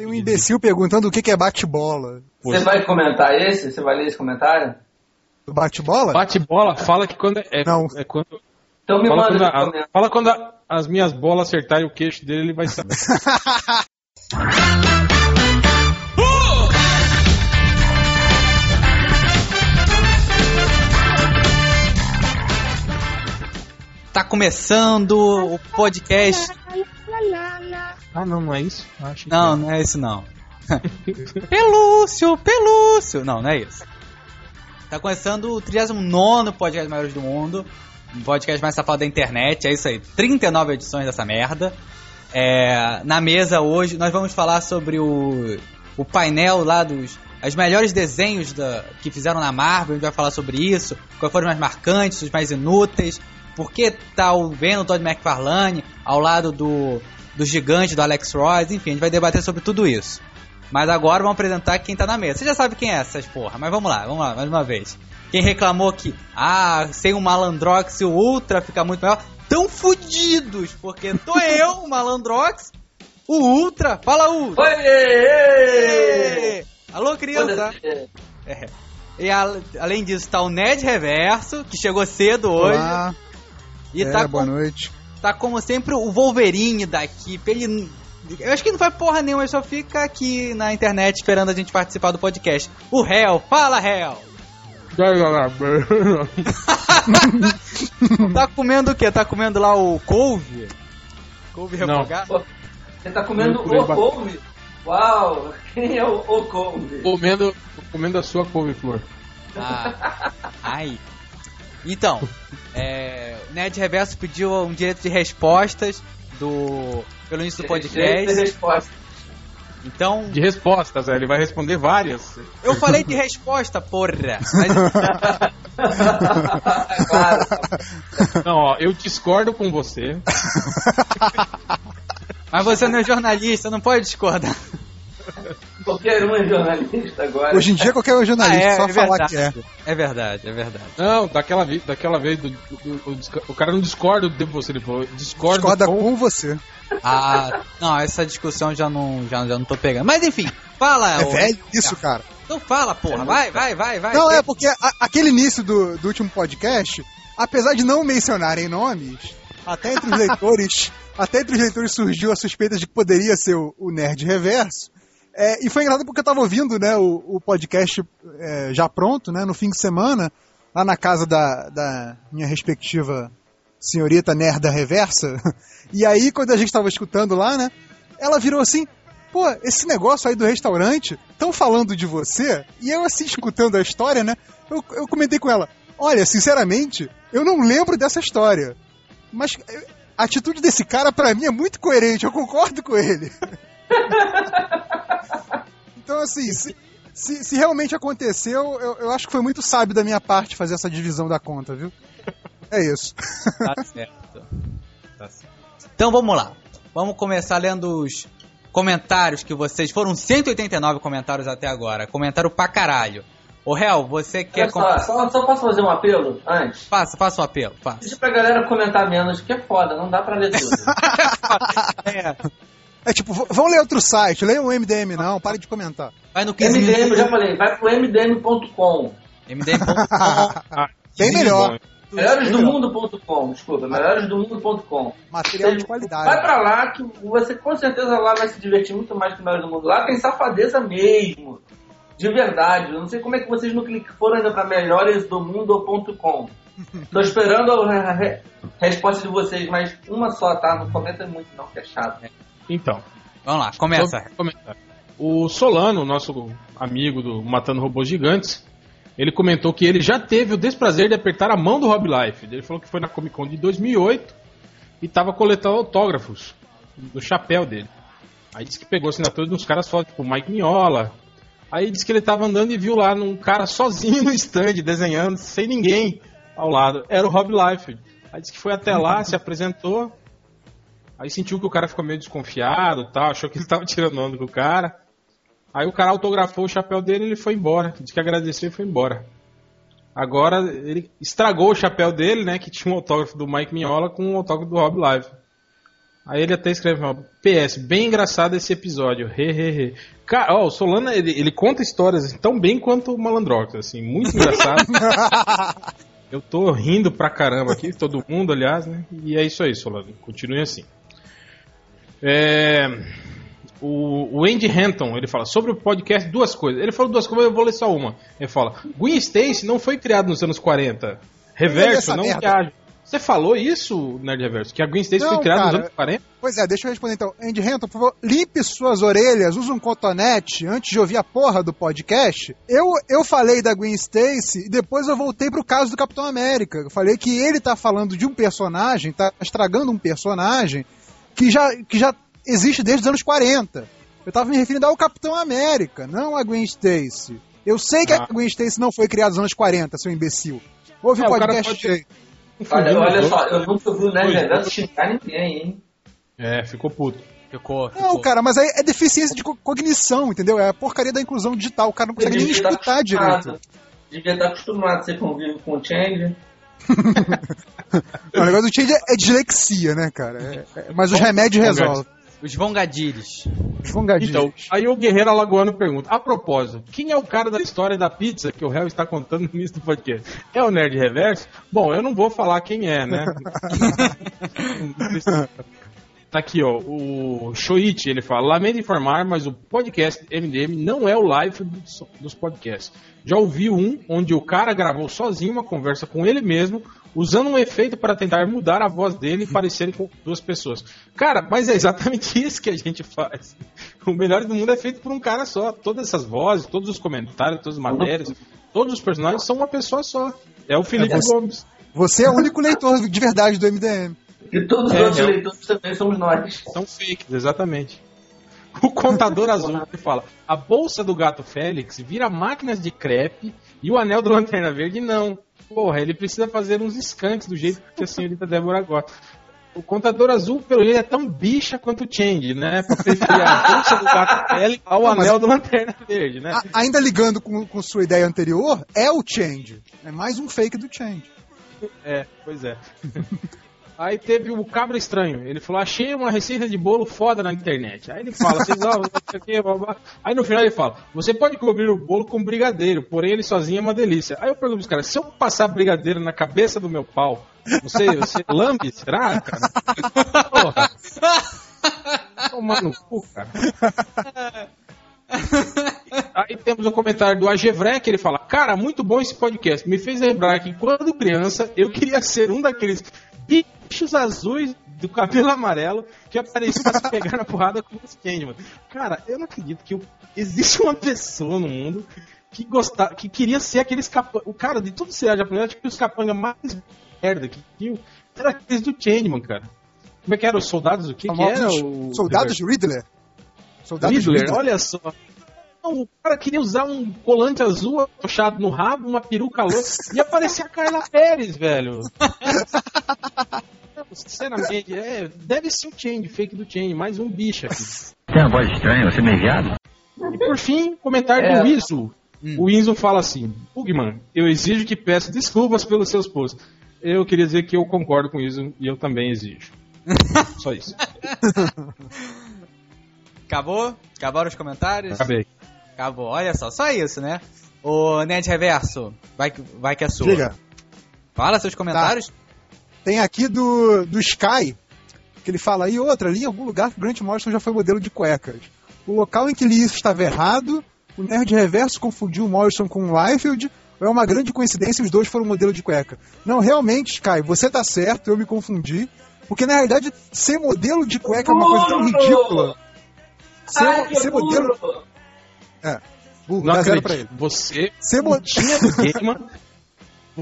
Tem um imbecil perguntando o que é bate-bola. Você vai comentar esse? Você vai ler esse comentário? Bate-bola? Bate-bola, fala que quando é. Não. é quando, Então me fala, manda quando, a- fala quando a- as minhas bolas acertarem o queixo dele, ele vai saber. Tá começando o podcast. Ah, não, não é isso? Ah, Não, não é esse não. Pelúcio, Pelúcio. Não, não é isso. Tá começando o 39 podcast maiores do mundo. Um podcast mais safado da internet. É isso aí. 39 edições dessa merda. É, na mesa hoje nós vamos falar sobre o, o painel lá dos. Os melhores desenhos da, que fizeram na Marvel, a gente vai falar sobre isso, quais foram os mais marcantes, os mais inúteis, por que tá o Todd McFarlane ao lado do, do gigante do Alex Ross, enfim, a gente vai debater sobre tudo isso. Mas agora vamos apresentar quem tá na mesa. Você já sabe quem é essas porra, mas vamos lá, vamos lá, mais uma vez. Quem reclamou que, ah, sem o Malandrox o Ultra fica muito melhor, tão fudidos, porque tô eu, o Malandrox, o Ultra, fala Ultra! Oi! Alô, criança! É. E a- além disso, tá o Ned Reverso, que chegou cedo hoje. Olá. E É, tá, boa com- noite. Tá como sempre o Wolverine da equipe. Ele. Eu acho que não vai porra nenhuma, ele só fica aqui na internet esperando a gente participar do podcast. O Hell, fala Hell! tá comendo o quê? Tá comendo lá o couve? Couve Não. refogado? Você tá comendo o couve? Uau! Quem é o, o couve? comendo, comendo a sua couve-flor. Ah, ai. Então, é, o Ned Reverso pediu um direito de respostas do pelo início do Jeito de podcast. resposta. Então, De respostas, é, ele vai responder várias. eu falei de resposta, porra. Mas. Não, ó, eu discordo com você. mas você não é jornalista, não pode discordar. Qualquer um é jornalista agora. Hoje em dia qualquer um é jornalista, Ah, é, só é falar verdade. que é. É verdade, é verdade. Não, daquela, vi- daquela vez, do, do- do- do- o cara não discorda de você, ele falou, discorda Discorda com... com você. Ah, não, essa discussão já não, já, já não tô pegando. Mas enfim, fala. É ô- velho isso, cara. Então fala, porra. Vai, vai, vai, vai. Não, é porque a- aquele início do, do último podcast, apesar de não mencionarem nomes, até entre os leitores, até entre os leitores surgiu a suspeita de que poderia ser o, o Nerd Reverso. É, e foi engraçado porque eu tava ouvindo né, o, o podcast é, já pronto, né, no fim de semana, lá na casa da, da minha respectiva senhorita Nerda Reversa. E aí, quando a gente tava escutando lá, né, ela virou assim, pô, esse negócio aí do restaurante, estão falando de você? E eu, assim, escutando a história, né, eu, eu comentei com ela, olha, sinceramente, eu não lembro dessa história. Mas eh, a atitude desse cara, pra mim, é muito coerente, eu concordo com ele. então, assim, se, se, se realmente aconteceu, eu, eu acho que foi muito sábio da minha parte fazer essa divisão da conta, viu? É isso. Tá certo. Tá certo. Então vamos lá. Vamos começar lendo os comentários que vocês. Foram 189 comentários até agora. Comentário pra caralho. Ô, Hel, você quer. Olha só, só, só posso fazer um apelo antes? Faça, faça o apelo, faça. Pedir pra galera comentar menos, que é foda, não dá pra ler tudo. É, É tipo, vão ler outro site, leiam o MDM não, pare de comentar. vai no 15 MDM, eu já falei, vai pro mdm.com. MDM.com. Bem melhor. Melhoresdomundo.com, desculpa, melhoresdomundo.com. Material de Vai qualidade. pra lá que você com certeza lá vai se divertir muito mais que o Melhores do Mundo. Lá tem safadeza mesmo. De verdade. Eu não sei como é que vocês não foram ainda pra melhoresdomundo.com. Tô esperando a re- resposta de vocês, mas uma só, tá? Não comenta muito não, que é chato. Então, Vamos lá, começa. Comentário. O Solano, nosso amigo do Matando Robôs Gigantes, ele comentou que ele já teve o desprazer de apertar a mão do Rob Life. Ele falou que foi na Comic Con de 2008 e estava coletando autógrafos do chapéu dele. Aí disse que pegou assinatura de uns caras só, tipo Mike Mignola. Aí disse que ele estava andando e viu lá um cara sozinho no stand, desenhando, sem ninguém ao lado. Era o Rob Life. Aí disse que foi até lá, se apresentou. Aí sentiu que o cara ficou meio desconfiado tal, achou que ele tava tirando onda com o cara. Aí o cara autografou o chapéu dele e ele foi embora. Disse que agradeceu e foi embora. Agora ele estragou o chapéu dele, né? Que tinha um autógrafo do Mike Mignola com um autógrafo do Rob Live. Aí ele até escreve, ó, PS, bem engraçado esse episódio, hehehe. Cara, ó, o Solana, ele, ele conta histórias tão bem quanto o Malandrox, assim, muito engraçado. Eu tô rindo pra caramba aqui, todo mundo, aliás, né? E é isso aí, Solano. Continue assim. É, o, Andy Hanton, ele fala sobre o podcast duas coisas. Ele falou duas coisas, eu vou ler só uma. Ele fala: Gwen Stacy não foi criado nos anos 40. Reverso, não viaja. Você falou isso, Nerd Reverso? Que a Gwen Stacy Não, foi criada cara. nos anos 40? Pois é, deixa eu responder então. Andy Renton, por favor, limpe suas orelhas, use um cotonete antes de ouvir a porra do podcast. Eu, eu falei da Gwen Stacy e depois eu voltei pro caso do Capitão América. Eu falei que ele tá falando de um personagem, tá estragando um personagem que já, que já existe desde os anos 40. Eu tava me referindo ao Capitão América, não a Gwen Stacy. Eu sei que Ah. a Gwen Stacy não foi criada nos anos 40, seu imbecil. Ouve É, o o podcast pode- direito. Olha, olha só, eu nunca vi o Nerd xingar ninguém, hein? É, ficou puto. Ficou, ficou. Não, cara, mas aí é deficiência de co- cognição, entendeu? É a porcaria da inclusão digital. O cara não consegue nem Devia estar escutar acostumado. direito. Devia estar acostumado, você convive com o Change. O negócio do change é, é dislexia, né, cara? É- é- mas os remédios resolvem. Os vongadilhos. Os vongadinhos. Então, aí o Guerreiro Alagoano pergunta: A propósito, quem é o cara da história da pizza que o réu está contando no início do podcast? É o Nerd Reverso? Bom, eu não vou falar quem é, né? Tá aqui, ó, o Shoichi, ele fala, lamento informar, mas o podcast MDM não é o live dos, dos podcasts. Já ouvi um onde o cara gravou sozinho uma conversa com ele mesmo, usando um efeito para tentar mudar a voz dele e parecerem com duas pessoas. Cara, mas é exatamente isso que a gente faz. O melhor do mundo é feito por um cara só. Todas essas vozes, todos os comentários, todas as matérias, todos os personagens são uma pessoa só. É o Felipe É você. Gomes. Você é o único leitor de verdade do MDM. E todos os É, outros é. leitores também somos nós. São fakes, exatamente. O contador azul que fala: a bolsa do gato Félix vira máquinas de crepe e o anel do Lanterna Verde não. Porra, ele precisa fazer uns skunks do jeito que a senhorita Débora gosta. O contador azul, pelo jeito, é tão bicha quanto o Change, né? Pra preferir a bolsa do gato Félix ao Não, mas- anel do Lanterna Verde, né? A- ainda ligando com, com sua ideia anterior, é o change. É mais um fake do change. É, pois é. Aí teve o Cabra Estranho. Ele falou: Achei uma receita de bolo foda na internet. Aí ele fala: Vocês ó, não. Aí no final ele fala: Você pode cobrir o bolo com brigadeiro, porém ele sozinho é uma delícia. Aí eu pergunto pros caras: Se eu passar brigadeiro na cabeça do meu pau, você, você lambe? Será, cara? Porra. Toma no cu, cara. Aí temos um comentário do Agevré que ele fala: Cara, muito bom esse podcast. Me fez lembrar que quando criança eu queria ser um daqueles bichos azuis do cabelo amarelo que apareciam pra pegar na porrada com os Candyman. Cara, eu não acredito que eu- existe uma pessoa no mundo que gostava, que queria ser aqueles capangas. O cara de tudo seriado japonês, acho que os capangas mais merda que tinham era aqueles do Changeman, cara. Como é que era? Os soldados o que, que era? O... Soldados Riddler. Soldados Riddler, olha só. Não, O cara queria usar um colante azul atochado no rabo, uma peruca louca, e aparecia a Carla Pérez, velho. Sinceramente, é, deve ser um change, fake do change, mais um bicho aqui. Tem uma voz estranha, você é meio viado? E por fim, comentário É. do Iso. O Iso fala assim: Bugman, eu exijo que peça desculpas pelos seus posts. Eu queria dizer que eu concordo com isso e eu também exijo. Só isso. Acabou? Acabaram os comentários? Acabei. Acabou. Olha só, só isso, né? O Nerd Reverso, vai que, vai que é sua. Diga. Fala seus comentários. Tem aqui do, do Sky, que ele fala aí outra, ali em algum lugar que o Grant Morrison já foi modelo de cuecas. O local em que li isso estava errado, o Nerd Reverso confundiu o Morrison com o Liefeld, ou é uma grande coincidência e os dois foram modelo de cueca? Não, realmente, Sky, você tá certo, eu me confundi, porque na realidade ser modelo de cueca é uma coisa tão ridícula. Ser, Ai, ser modelo... burro. É, burro, Não zero pra ele. acredito. Você Ser mo- tinha do Gaiman.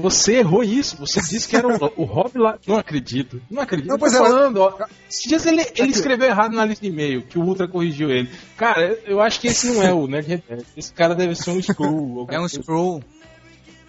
Você errou isso. Você disse que era o, o Rob lá. Não acredito. Não acredito. Não, Eu tô pois é, falando, ó. Esses dias ele, ele escreveu errado na lista de e-mail, que o Ultra corrigiu ele. Cara, eu, acho que esse não é o Nerd Reverso. Esse cara deve ser um screw. É um screw.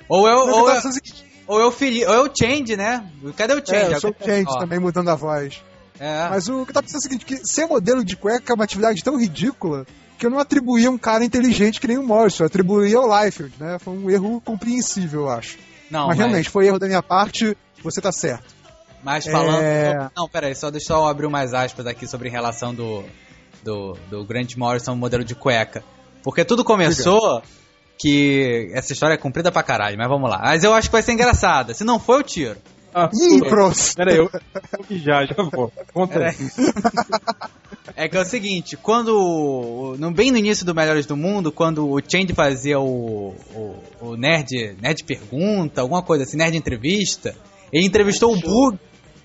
Ou Mas ou eu eu, tava assim, ou eu, fili, ou eu change, né? Cadê o change? É, eu sou Alguém- gente ó, também mudando a voz. É. Mas o que eu tava pensando é o seguinte, que ser modelo de cueca é uma atividade tão ridícula que eu não atribuía um cara inteligente que nem o Morrison, eu atribuía ao Liefeld, né? Foi um erro compreensível, eu acho. Não, mas, realmente, foi erro da minha parte, você tá certo. Mas falando. É. Não, peraí, só deixa eu abrir mais aspas aqui sobre a relação do, do, do Grant Morrison modelo de cueca. Porque tudo começou que. Essa história é comprida pra caralho, mas vamos lá. Mas eu acho que vai ser engraçada. Se não for, eu tiro. Ah, Ih, pronto. Pera aí, eu, eu já, já vou. Conta aí. É que é o seguinte, quando. No, bem no início do Melhores do Mundo, quando o Change fazia o, o, o Nerd, Nerd Pergunta, alguma coisa assim, Nerd Entrevista, ele entrevistou o Bug.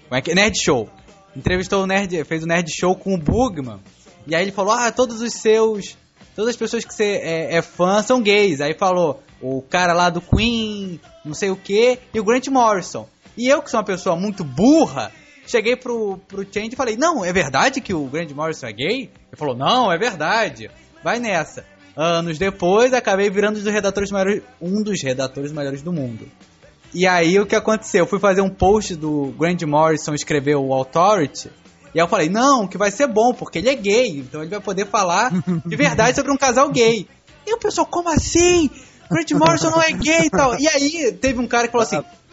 Como é que é? Nerd Show. Entrevistou o Nerd, fez o Nerd Show com o Bugman. E aí ele falou: Ah, todos os seus. Todas as pessoas que você é, é fã são gays. Aí falou o cara lá do Queen, não sei o que, e o Grant Morrison. E eu, que sou uma pessoa muito burra, cheguei pro, pro Change e falei, não, é verdade que o Grant Morrison é gay? Ele falou, não, é verdade. Vai nessa. Anos depois, acabei virando um dos redatores maiores, um dos redatores maiores do mundo. E aí, o que aconteceu? Eu fui fazer um post do Grant Morrison escrever o Authority. E aí eu falei, não, que vai ser bom, porque ele é gay. Então ele vai poder falar de verdade sobre um casal gay. E o pessoal, como assim? Grant Morrison não é gay e tal. E aí, teve um cara que falou assim...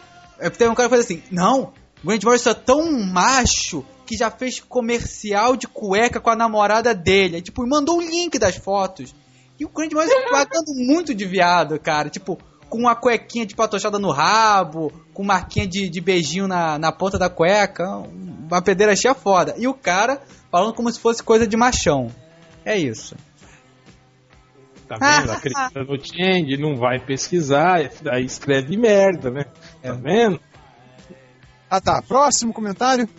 É, Teve um cara que falou assim: Não, Grant Morrison é tão macho que já fez comercial de cueca com a namorada dele. Tipo, mandou o link das fotos. E o Grant Morrison pagando muito de viado, cara. Tipo, com uma cuequinha de patochada no rabo, com marquinha de, de beijinho na, na ponta da cueca. Uma pedeira cheia foda. E o cara falando como se fosse coisa de machão. É isso. Tá vendo? Acredita no Change, não vai pesquisar, aí escreve merda, né? Tá vendo? Ah tá, próximo comentário.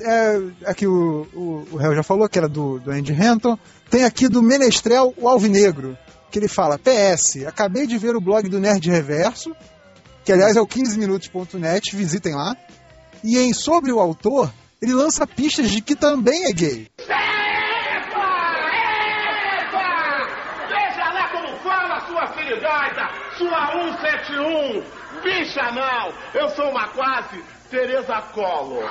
É, aqui o, o, o réu já falou que era do, do Andy Hampton. Tem aqui do Menestrel, o Alvinegro, que ele fala: PS, acabei de ver o blog do Nerd Reverso, que aliás é o 15minutos.net, visitem lá. E em Sobre o Autor, ele lança pistas de que também é gay. Sua 171. Bicha não, eu sou uma quase Tereza Collor.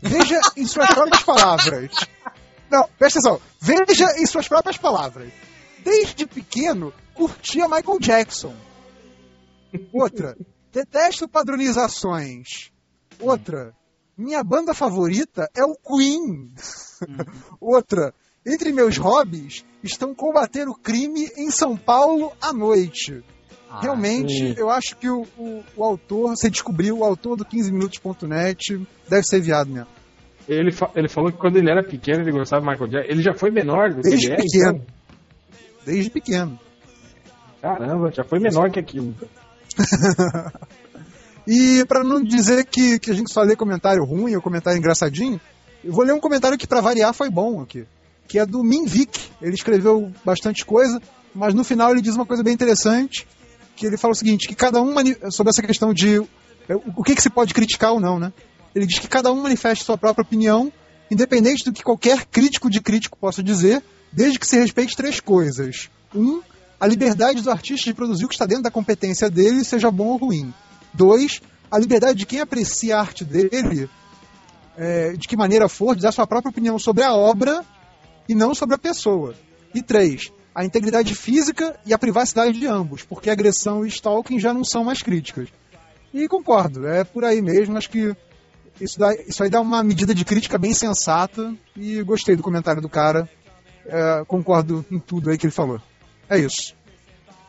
Veja em suas próprias palavras. Não, presta atenção. Veja em suas próprias palavras. Desde pequeno, curtia Michael Jackson. Outra, detesto padronizações. Outra, minha banda favorita é o Queen. Outra, entre meus hobbies estão combater o crime em São Paulo à noite. Realmente, sim. eu acho que o, o, o autor, você descobriu, o autor do 15minutos.net deve ser viado mesmo. Ele, fa- ele falou que quando ele era pequeno ele gostava de Michael Jackson. Ele já foi menor do que Desde ele é, pequeno. então? Desde pequeno. Caramba, já foi menor que aquilo. E para não dizer que, que a gente só lê comentário ruim ou comentário engraçadinho, eu vou ler um comentário que para variar foi bom aqui, que é do Minvic. Ele escreveu bastante coisa, mas no final ele diz uma coisa bem interessante, que ele fala o seguinte, que cada um sobre essa questão de é, o que, que se pode criticar ou não, né? Ele diz que cada um manifeste sua própria opinião, independente do que qualquer crítico de crítico possa dizer, desde que se respeite três coisas. Um, a liberdade do artista de produzir o que está dentro da competência dele, seja bom ou ruim. Dois, a liberdade de quem aprecia a arte dele, é, de que maneira for, de dar sua própria opinião sobre a obra e não sobre a pessoa. E três, a integridade física e a privacidade de ambos, porque agressão e stalking já não são mais críticas. E concordo, é por aí mesmo, acho que isso, dá- isso aí dá uma medida de crítica bem sensata e gostei do comentário do cara, é, concordo em tudo aí que ele falou. É isso.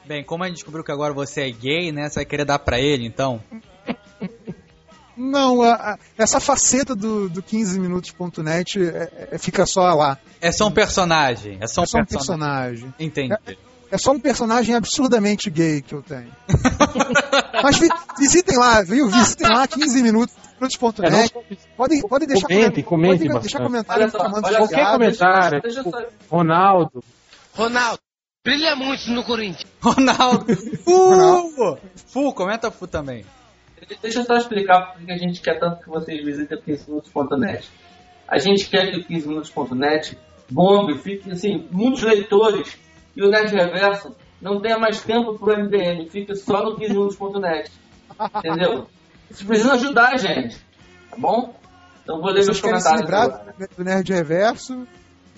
Bem, como a gente descobriu que agora você é gay, né? Você vai querer dar pra ele, então? Não, a- a- essa faceta do, do 15minutos.net é, é- fica só lá. É só um personagem. É só um, É só um personagem. personagem. Entendi. É só um personagem absurdamente gay que eu tenho. Mas vi- visitem lá, viu? Visitem lá 15 minutos. É, Podem, podem deixar Comentem, comentem podem deixar comentário Olha só, Qualquer comentário, tipo, Ronaldo, Ronaldo, brilha muito no Corinthians. Ronaldo. Fu! Fu, comenta Fu também. Deixa eu só explicar por que a gente quer tanto que vocês visitem o 15minutos.net. A gente quer que o 15minutos.net bombe, fique assim, muitos leitores e o Nerd Reverso não tenha mais tempo pro MDM, fique só no 15minutos.net. Entendeu? Vocês precisam ajudar a gente, tá bom? Então vou ler Se meus se comentários livrar agora. do Nerd Reverso,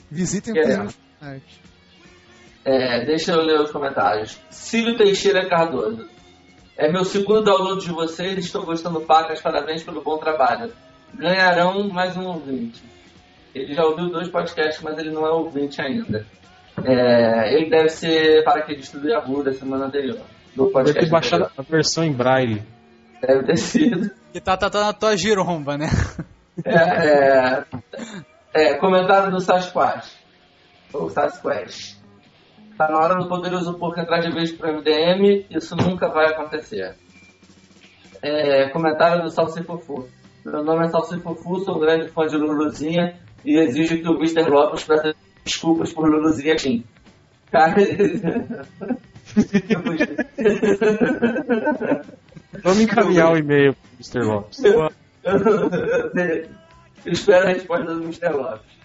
visitem o É. 15minutos.net. É, deixa eu ler os comentários. Cílio Teixeira Cardoso. É meu segundo download de vocês, estou gostando pacas, parabéns pelo bom trabalho. Ganharão mais um ouvinte. Ele já ouviu dois podcasts, mas ele não é ouvinte ainda. É, ele deve ser paraquedista do Yahoo da semana anterior. Do Deve podcast ter baixado anterior. a versão em braille. Deve ter sido. Que tá, tá, tá na tua giromba, né? É, é, é, comentário do Sasquatch. Ou Sasquatch. Tá na hora do poderoso porco entrar de vez pro MDM, isso nunca vai acontecer. É, comentário do Salsifufu. Meu nome é Salsifufu, sou grande fã de Luluzinha e exijo que o Mr. Lopes peça desculpas por Luluzinha Kim. Cara, Vamos encaminhar o e-mail pro Mr. Lopes. Eu espero a resposta do Mr. Lopes.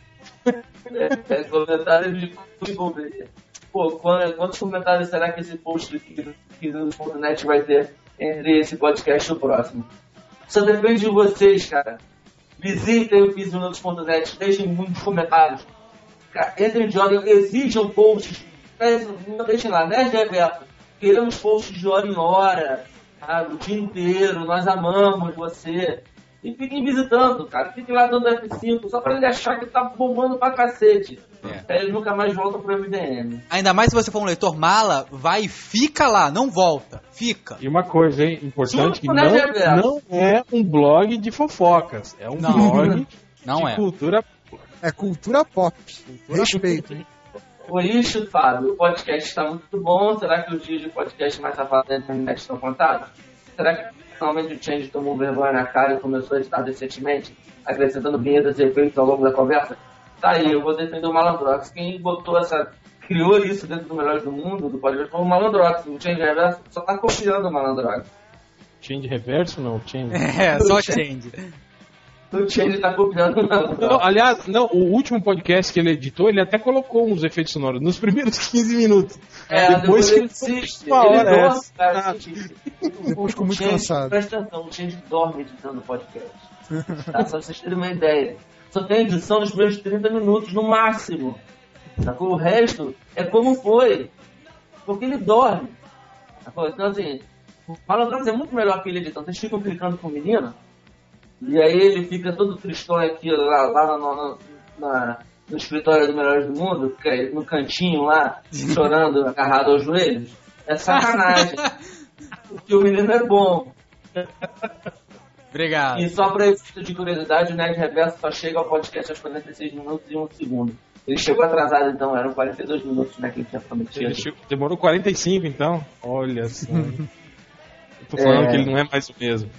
É, comentário de desenvolver. Pô, quant- quantos comentários será que esse post do 15 vai ter entre esse podcast e o próximo? Só depende de vocês, cara. Visitem o 15minutos.net, deixem muitos comentários. Cara, entrem de hora, exijam posts. Não deixem lá, né, Reverso? Queremos posts de hora em hora, sabe? o dia inteiro, nós amamos você. E fiquem visitando, cara. Fiquem lá dando F5, só pra ele achar que tá bombando pra cacete. É. Aí ele nunca mais volta pro MDM. Ainda mais se você for um leitor mala, vai e fica lá, não volta. Fica. E uma coisa, hein, importante, que né, não, não é um blog de fofocas. É um Não. blog Não de é. cultura. É cultura pop. Respeito. hein? Por isso, Fábio, o podcast está muito bom. Será que os dias de podcast mais safados da internet estão contados? Será que finalmente o Change tomou vergonha na cara e começou a editar decentemente, acrescentando vinhetas e efeitos ao longo da conversa? Tá aí, eu vou defender o Malandrox. Quem botou essa. criou isso dentro do Melhores do Mundo, do podcast, foi o Malandrox. O Change Reverso só tá copiando o Malandrox. Change reverso, não, change. É, só change. O Change tá copiando o Não, Malandrox. aliás, não, o último podcast que ele editou, ele até colocou uns efeitos sonoros nos primeiros 15 minutos. É, depois depois que ele uma Ele hora dorme, cara. Ah. assiste. Eu fico muito Change, cansado. Presta atenção, o Change dorme editando podcast. Tá? Só pra vocês terem uma ideia. Só tem edição nos primeiros 30 minutos, no máximo. Sacou? O resto é como foi. Porque ele dorme. Sacou? Então, assim, o Malandrox é muito melhor que ele editando. Vocês ficam clicando com o menino, e aí ele fica todo tristão aqui, lá, lá no, no- na- no escritório do Melhores do Mundo, fica aí no cantinho lá, chorando, agarrado aos joelhos. É sacanagem. Porque o menino é bom. Obrigado. E só pra efeito de curiosidade, o Nerd Reverso só chega ao podcast aos 46 minutos e 1 segundo. Ele chegou atrasado, então, eram 42 minutos, né, que ele tinha prometido. Ele chegou- demorou 45, então. Olha só. Eu tô falando É. que ele não é mais o mesmo.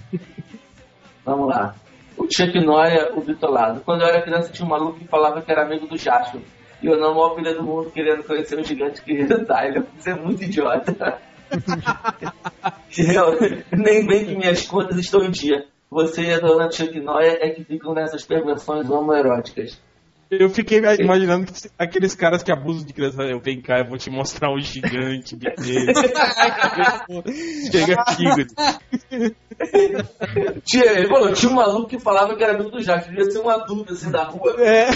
Vamos lá. O Chuck Noia, o bitolado. Quando eu era criança, tinha um maluco que falava que era amigo do Jasper. E eu não, maior filha do mundo, querendo conhecer o gigante querido Tyler. Você é muito idiota. eu, nem bem que minhas contas estão em dia. Você e a dona Chuck Noia é que ficam nessas perversões homoeróticas. Eu fiquei imaginando que aqueles caras que abusam de criança, eu vem cá, eu vou te mostrar um gigante, beleza. Chega aqui. Tinha, ele falou, tinha um maluco que falava que era amigo do Jasper. Devia ser um adulto assim da rua. É.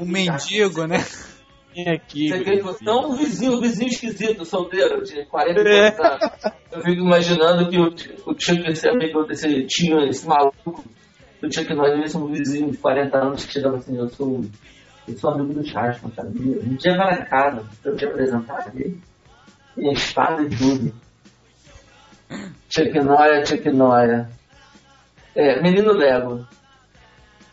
Um mendigo, né? Vem aqui. Você Guri. quer Não, um vizinho, um vizinho esquisito, solteiro, de 40 É. anos. Eu fico imaginando que o, o Chuck, esse amigo desse tio, esse maluco, o Chuck devia ser um vizinho de 40 anos que chegava assim, eu sou, eu sou amigo do Jasper, cara. Um dia vai na casa, eu te apresentar ele. E a espada e tudo. Chuck Noia, Chuck Noia. É, Menino Lego.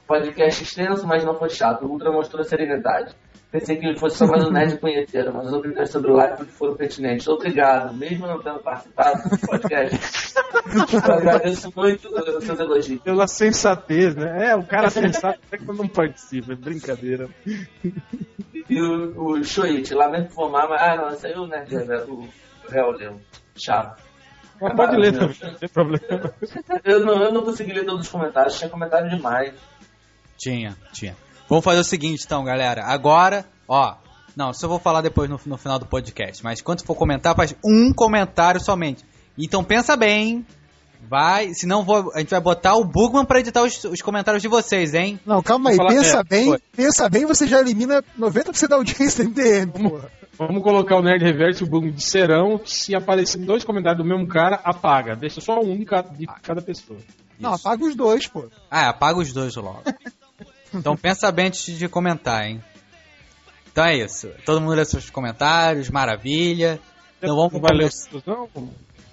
Podcast extenso, mas não foi chato. O Ultra mostrou serenidade. Pensei que ele fosse só mais um nerd conhecido, mas os opiniões sobre o live foram pertinentes. Obrigado, mesmo não tendo participado do podcast. eu agradeço muito os seus elogios. Pela sensatez, né? É, o cara sensato até quando não participa, é brincadeira. E o, o Shoit, lamento formar, mas. Ah, não, esse aí é o nerd, né, o Real Leo. Chato. Mas pode ler também, não tem problema. Eu não, eu não consegui ler todos os comentários, tinha comentário demais. Tinha, tinha. Vamos fazer o seguinte então, galera. Agora, ó. Não, isso eu vou falar depois no, no final do podcast. Mas quando for comentar, faz um comentário somente. Então pensa bem. vai. Senão vou, a gente vai botar o Bugman pra editar os, os comentários de vocês, hein? Não, calma aí, pensa é, bem, foi. pensa bem, você já elimina 90% da audiência da MDM, porra. Vamos colocar o Nerd Reverso e o Bug de serão. Se aparecer dois comentários do mesmo cara, apaga. Deixa só um de cada, de cada pessoa. Não, apaga os dois, pô. Ah, apaga os dois logo. então pensa bem antes de comentar, hein? Então é isso. Todo mundo lê seus comentários, maravilha. Então vamos Não vai ler não?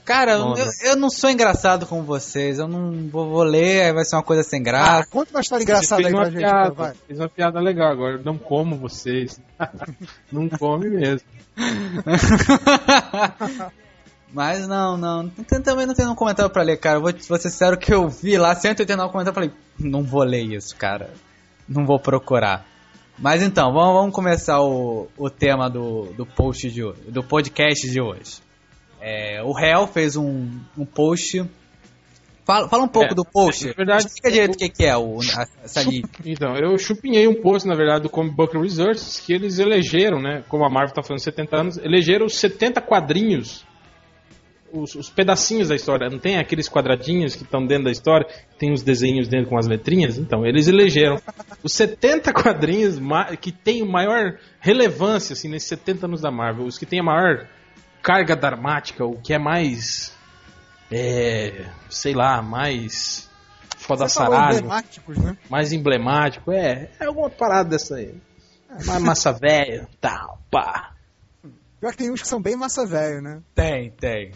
Cara, eu, não. eu não sou engraçado com vocês. Eu não vou, vou ler, aí vai ser uma coisa sem Ah, graça. conta uma história engraçada aí pra gente, piada, vai. fez uma piada legal agora. Não como vocês. não come mesmo. Mas não, não. não tem- também não tem um comentário pra ler, cara. Eu vou, vou ser sincero que eu vi lá 189 comentários e falei, não vou ler isso, cara. Não vou procurar. Mas então, vamos, vamos começar o, o tema do, do post de hoje, do podcast de hoje. É, o Hell fez um, um post. Fala, fala um pouco É, do post. na verdade, Explica direito o que, que é o, a, essa li- Então, eu chupinhei um post, na verdade, do Comic Book Research, que eles elegeram, né? Como a Marvel tá fazendo 70 anos, elegeram os 70 quadrinhos, os, os pedacinhos da história. Não tem aqueles quadradinhos que estão dentro da história, tem os desenhos dentro com as letrinhas? Então, eles elegeram os 70 quadrinhos que têm maior relevância, assim, nesses 70 anos da Marvel, os que têm a maior carga dramática, o que é mais. É. sei lá, mais. Foda emblemáticos, né? mais emblemático. É, é alguma parada dessa aí. Mais massa velha, tal, pá. Pior que tem uns que são bem massa velho, né? Tem, tem.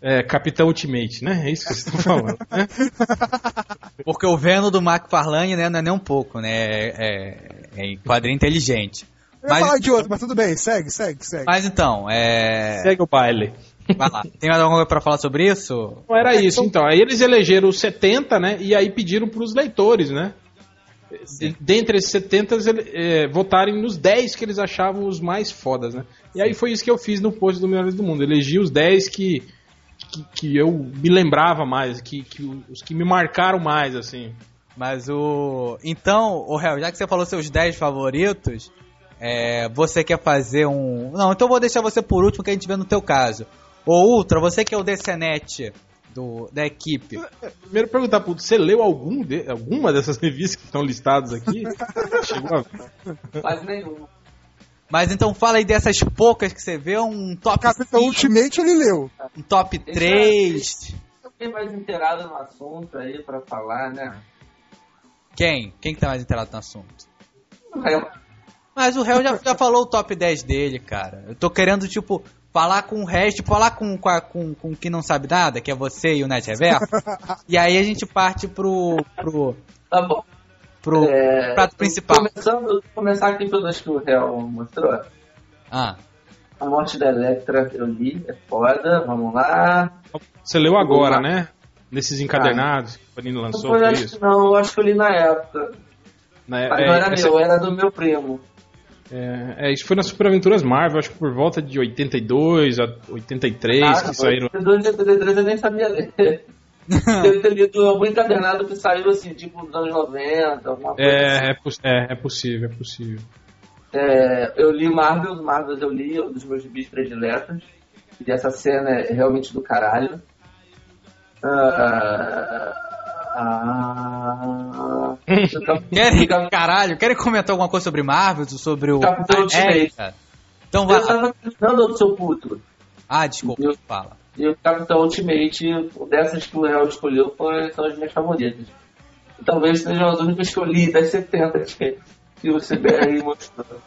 É, Capitão Ultimate, né? É isso que vocês estão falando, né? Porque o Venom do McFarlane, né, não é nem um pouco, né? É, é, é quadrinho inteligente. Eu ia Mas- falar de outro, mas tudo bem, segue, segue, segue. Mas então, é. Segue o baile. Vai lá. Tem mais alguma coisa pra falar sobre isso? Não era isso, então. Aí eles elegeram os 70, né? E aí pediram pros leitores, né? De- Dentre esses 70, ele- é, votarem nos 10 que eles achavam os mais fodas, né? E aí foi isso que eu fiz no post do Melhores do Mundo. Elegi os 10 que, que, que eu me lembrava mais, que, que os que me marcaram mais, assim. Mas o. Então, o Hel, já que você falou seus 10 favoritos, é, você quer fazer um. Não, então eu vou deixar você por último que a gente vê no teu caso. O Ultra, você que é o DCNet do, da equipe. Primeiro perguntar, pro- você leu algum de, alguma dessas revistas que estão listadas aqui? Chegou a... Quase nenhum. Mas então fala aí dessas poucas que você vê, um top Capitão 5, Ultimate ele leu. um top 3. Alguém mais inteirado no assunto aí pra falar, né? Quem? Quem que tá mais inteirado no assunto? É, Mas o Hel já, já falou o top 10 dele, cara. Eu tô querendo, tipo, falar com o resto, falar com, com, com, com quem não sabe nada, que é você e o Net Reverso. e aí a gente parte pro. pro. Tá bom. pro É, prato principal. Começando, começar aqui pelas que o Real mostrou. Ah, A morte da Electra eu li, é foda, vamos lá. Você leu agora, né? Nesses encadernados que o Panini lançou, foi acho isso? não, eu acho que eu li na época. Né, Mas é, não era essa- meu, era do meu primo. É, é, isso foi nas Super Aventuras Marvel, acho que por volta de 82 a 83 Ah, que saíram. 82 e 83 eu nem sabia ler. Deve ter lido algum encadernado que saiu assim, tipo nos anos 90, alguma coisa assim. É, é, é, é possível, é possível. É, eu li Marvel, Marvel eu li, é um dos meus gibis prediletos. E essa cena é realmente do caralho. Ah, ah, querem, caralho, querem comentar alguma coisa sobre Marvel, sobre o. Capitão Ultimate. Então vai Eu tava seu puto. Ah, desculpa, Eu- fala. E o Capitão Ultimate, dessas que o Real escolheu, foi, são as minhas favoritas. E talvez sejam as únicas que eu li das 70 que, que o CBR mostrou.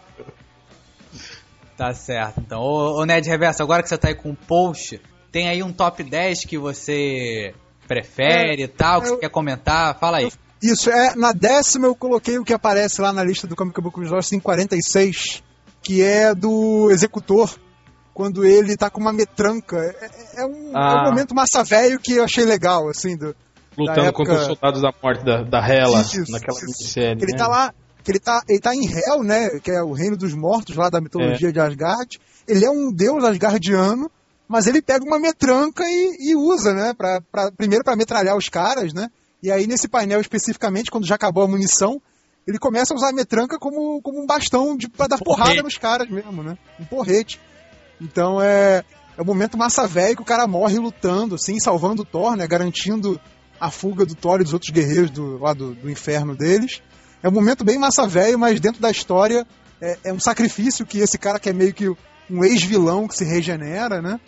Tá certo. Então, ô, ô Ned Reverso, agora que você tá aí com o post, tem aí um top 10 que você prefere e tal, que eu- você quer comentar? Fala aí. Isso, é, na décima eu coloquei o que aparece lá na lista do Comic Book Resource em 46, que é do executor, quando ele tá com uma metranca. É, é um, Ah. é um momento massa velho que eu achei legal, assim, do, Lutando época- contra os soldados da morte da, da Hela, Isso, naquela isso. minissérie. Ele né? tá lá, que ele tá, ele tá em Hel, né? Que é o reino dos mortos lá da mitologia de Asgard. Ele é um deus asgardiano, mas ele pega uma metranca e, e usa, né? Pra, pra- primeiro para metralhar os caras, né? E aí nesse painel especificamente, quando já acabou a munição, ele começa a usar a metranca como, como um bastão de, pra dar porrada Porrete. nos caras mesmo, né? Um porrete. Então é. é o momento massa velho que o cara morre lutando, assim, salvando o Thor, né? Garantindo a fuga do Thor e dos outros guerreiros do, lá do, do inferno deles. É um momento bem massa velho, mas dentro da história é, é, um sacrifício que esse cara que é meio que um ex-vilão que se regenera, né?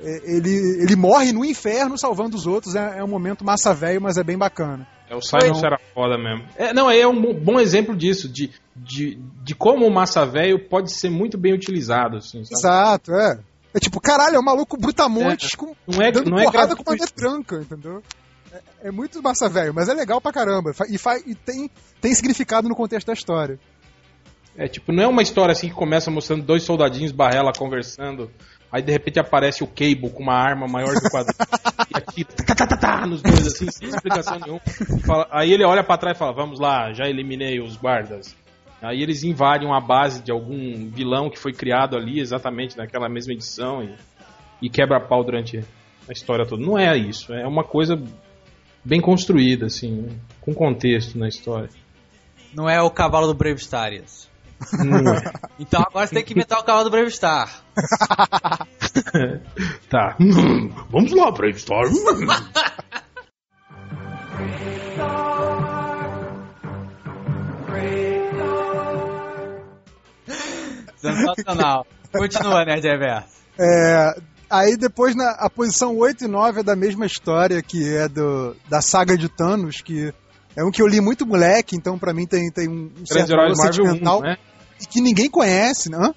É, ele, ele morre no inferno salvando os outros. É, é um momento massa velho, mas é bem bacana. É, o Silence era foda mesmo. É, não, é um bom exemplo disso, de, de, de como o massa velho pode ser muito bem utilizado. Assim, sabe? Exato, é. É tipo, caralho, é um maluco brutamontes É, com, não é- dando não é porrada com uma metranca, entendeu? É, é muito massa velho, mas é legal pra caramba. E, fa- e tem, tem significado no contexto da história. É tipo, não é uma história assim que começa mostrando dois soldadinhos barrela conversando, aí de repente aparece o Cable com uma arma maior do quadril e aqui tá, tá, tá, tá, nos dois assim, sem explicação nenhuma. Fala- aí ele olha pra trás e fala: "Vamos lá, já eliminei os guardas". Aí eles invadem uma base de algum vilão que foi criado ali exatamente naquela mesma edição e, e quebra pau durante a história toda. Não é isso, é uma coisa bem construída assim, né? com contexto na história. Não é o cavalo do Brave Star isso. Não é. Então agora você tem que inventar o cavalo do Brave Star. Tá. Vamos lá, Brave Star. Sensacional. Continua, Nerd Reverso. É, aí depois na a posição 8 e 9 é da mesma história, que é do, da saga de Thanos, que é um que eu li muito moleque, então pra mim tem, tem um um certo valor Marvel 1, sentimental né? e que ninguém conhece, né?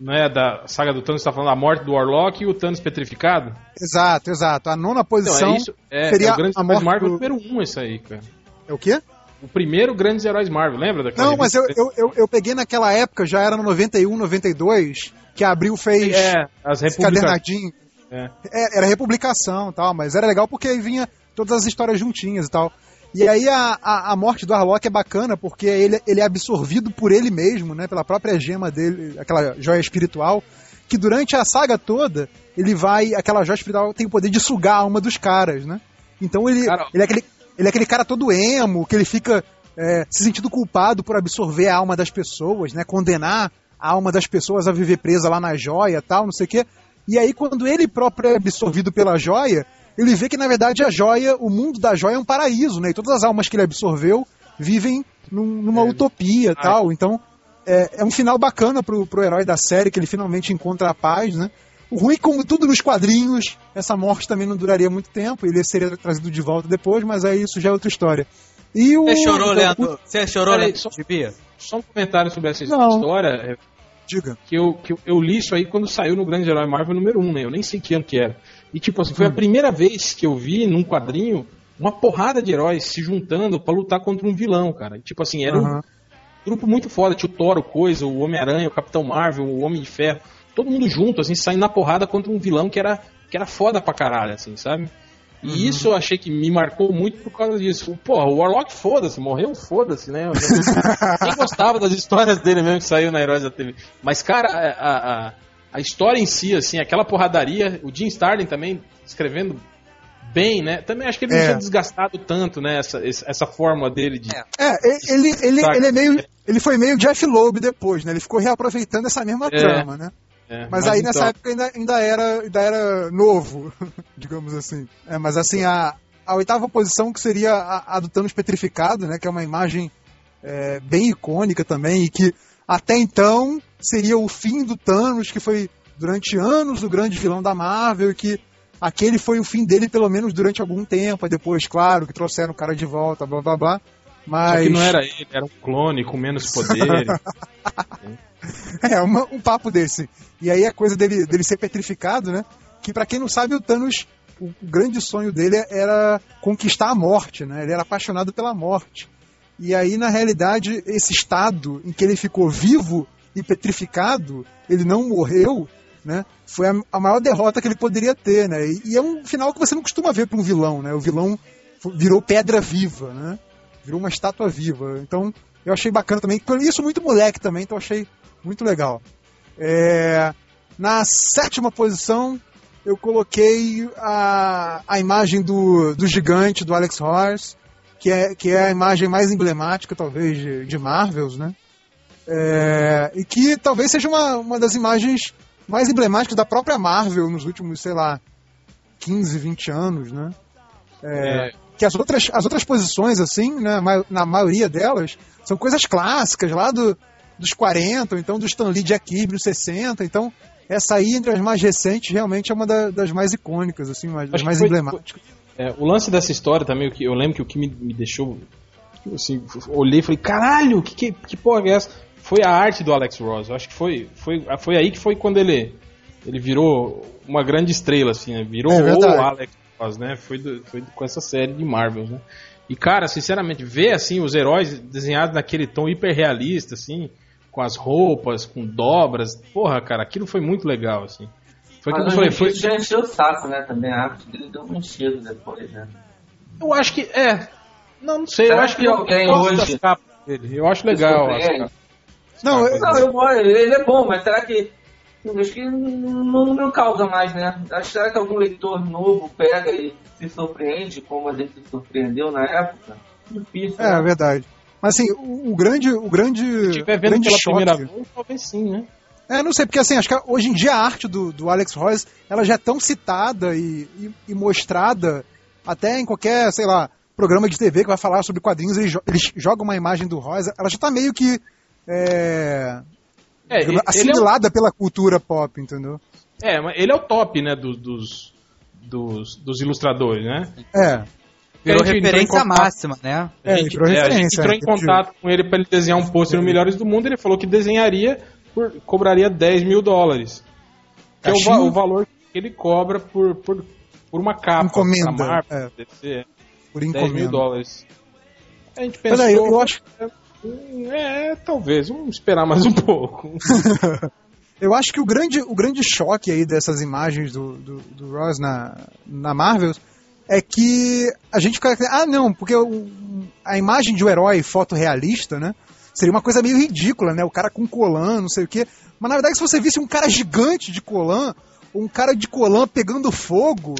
Não é da saga do Thanos, tá falando da morte do Warlock e o Thanos petrificado? Exato, exato. A nona posição é isso. É, seria é o Grandes a morte Marvel do- número 1 esse aí, cara. é o quê? O primeiro Grandes Heróis Marvel, lembra daquela Não, mas eu, eu, eu, eu peguei naquela época, já era no 91, 92, que a Abril fez É, as cadernadinho. É. É, era republicação e tal, mas era legal porque aí vinha todas as histórias juntinhas e tal. E aí a, a, a morte do Harlock é bacana porque ele, ele é absorvido por ele mesmo, né? Pela própria gema dele, aquela joia espiritual, que durante a saga toda, ele vai. Aquela joia espiritual tem o poder de sugar a alma dos caras, né? Então ele, ele, é, aquele, ele é aquele cara todo emo, que ele fica é, se sentindo culpado por absorver a alma das pessoas, né? Condenar a alma das pessoas a viver presa lá na joia tal, não sei o quê. E aí, quando ele próprio é absorvido pela joia, ele vê que na verdade a joia, o mundo da joia é um paraíso, né? E todas as almas que ele absorveu vivem num- numa utopia Ah, tal. Então, é, é um final bacana pro, pro herói da série, que ele finalmente encontra a paz, né? O ruim, como tudo nos quadrinhos, essa morte também não duraria muito tempo, ele seria trazido de volta depois, mas aí isso já é outra história. E o. Você chorou, o- Leandro? Você chorou, Leandro? só-? Só um comentário sobre essa Não. história. é, Diga. que eu, que eu, eu li isso aí quando saiu no Grande Herói Marvel número 1, né? Eu nem sei que ano que era. E tipo assim, foi a primeira vez que eu vi num quadrinho uma porrada de heróis se juntando pra lutar contra um vilão, cara. E, tipo assim, era um Aham. grupo muito foda. Tinha o Thor, o Coisa, o Homem-Aranha, o Capitão Marvel, o Homem de Ferro. Todo mundo junto, assim, saindo na porrada contra um vilão que era, que era foda pra caralho, assim, sabe? E isso eu achei que me marcou muito por causa disso. Porra, o Warlock foda-se, morreu foda-se, né? Eu nem gostava das histórias dele mesmo que saiu na Heróis da TV. Mas, cara, a, a, a história em si, assim, aquela porradaria, o Jim Starlin também escrevendo bem, né? Também acho que ele não É. tinha desgastado tanto, né? Essa, essa fórmula dele de. É. É, ele, ele, Saca. ele é meio. Ele foi meio Jeff Loeb depois, né? Ele ficou reaproveitando essa mesma É. trama, né? é, Mas, aí nessa então- época ainda, ainda, era, ainda era novo, digamos assim. É, mas assim, a, a oitava posição que seria a, a do Thanos petrificado, né? Que é uma imagem é, bem icônica também, e que até então seria o fim do Thanos, que foi durante anos o grande vilão da Marvel, e que aquele foi o fim dele pelo menos durante algum tempo, aí depois, claro, que trouxeram o cara de volta, blá blá blá. Só Mas que não era ele, era um clone com menos poder. É, uma- um papo desse. E aí a coisa dele, dele ser petrificado, né? Que pra quem não sabe, o Thanos, o, o grande sonho dele era conquistar a morte, né? Ele era apaixonado pela morte. E aí, na realidade, esse estado em que ele ficou vivo e petrificado, ele não morreu, né? Foi a, a maior derrota que ele poderia ter, né? E, e é um final que você não costuma ver para um vilão, né? O vilão virou pedra viva, né? Virou uma estátua viva. Então, eu achei bacana também. Isso muito moleque também, então achei muito legal. É, na sétima posição, eu coloquei a, a imagem do, do gigante, do Alex Horse, que é, que é a imagem mais emblemática, talvez, de, de Marvels, né? É, e que talvez seja uma, uma das imagens mais emblemáticos da própria Marvel nos últimos, sei lá, 15, 20 anos, né? É, É. Que as outras, as outras posições, assim, né, na maioria delas, são coisas clássicas lá do, dos 40, ou então do Stan Lee Jack Kirby dos 60. Então, essa aí, entre as mais recentes, realmente é uma da- das mais icônicas, assim, das mais foi- emblemáticas. É, o lance dessa história também, que eu lembro que o que me, me deixou. Assim, olhei e falei, caralho, que, que, que porra é essa? Foi a arte do Alex Ross. Eu acho que foi, foi, foi aí que foi quando ele, ele virou uma grande estrela, assim, né? Virou É o. Alex Ross, né? Foi, do- foi com essa série de Marvels, né? E, cara, sinceramente, ver, assim, os heróis desenhados naquele tom hiperrealista, assim, com as roupas, com dobras, porra, cara, aquilo foi muito legal, assim. Foi como eu falei, o foi, já encheu o saco, né? Também a arte dele deu um enchido depois, né? Eu acho que. É. Não, não sei. eu Será acho que, que eu alguém gosto hoje- das capas dele. Eu acho legal. as. Não, eu- Não, eu, gosto, ele é bom, mas será que. eu Acho que não, não me causa mais, né? Acho- Será que algum leitor novo pega e se surpreende como a gente se surpreendeu na época? Difícil. É, né? verdade. Mas assim, o, o grande. O grande. Se estiver vendo grande pela choque, primeira vez, talvez sim, né? É, não sei, porque assim, acho que hoje em dia a arte do, do Alex Royce, ela já é tão citada e, e- e mostrada até em qualquer, sei lá, programa de TV que vai falar sobre quadrinhos, eles, jo- eles jogam uma imagem do Royce, ela já tá meio que é, É, ele é, o, assimilada pela cultura pop, entendeu? é, mas ele é o top, né? do- dos, dos, dos ilustradores, né? É, Virou referência contato- máxima, né? É, a, gente, virou é, a gente referência, entrou em entendi. contato com ele para ele desenhar um pôster no Melhores do Mundo. Ele falou que desenharia, por, cobraria 10 mil dólares. Que é o, o valor que ele cobra por, por, por uma capa. Encomenda, Marvel, é. DC, é. por 10 mil encomenda. dólares. A gente pensou. aí, eu, eu acho, Hum, É, talvez. Vamos esperar mais um pouco. eu acho que o grande, o grande choque aí dessas imagens do, do, do Ross na, na Marvel é que a gente fica. Ah, não, porque o- a imagem de um herói fotorrealista, né? Seria uma coisa meio ridícula, né? O cara com colã, não sei o quê. Mas na verdade, se você visse um cara gigante de colã, ou um cara de colã pegando fogo,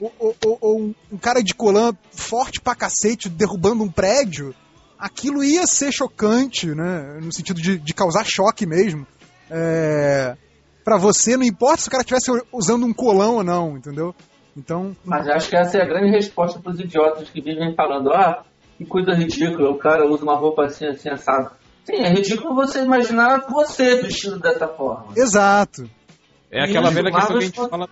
ou, ou- ou- um, cara de colã forte pra cacete derrubando um prédio, aquilo ia ser chocante, né? No sentido de, de causar choque mesmo. É, para você, não importa se o cara estivesse usando um colão ou não, entendeu? Então, Mas acho que essa é a grande resposta para os idiotas que vivem falando: ah, que coisa ridícula, o cara usa uma roupa assim, assim, assado. Sim, é ridículo você imaginar você vestido dessa forma. exato. É aquela velha questão que a gente só- fala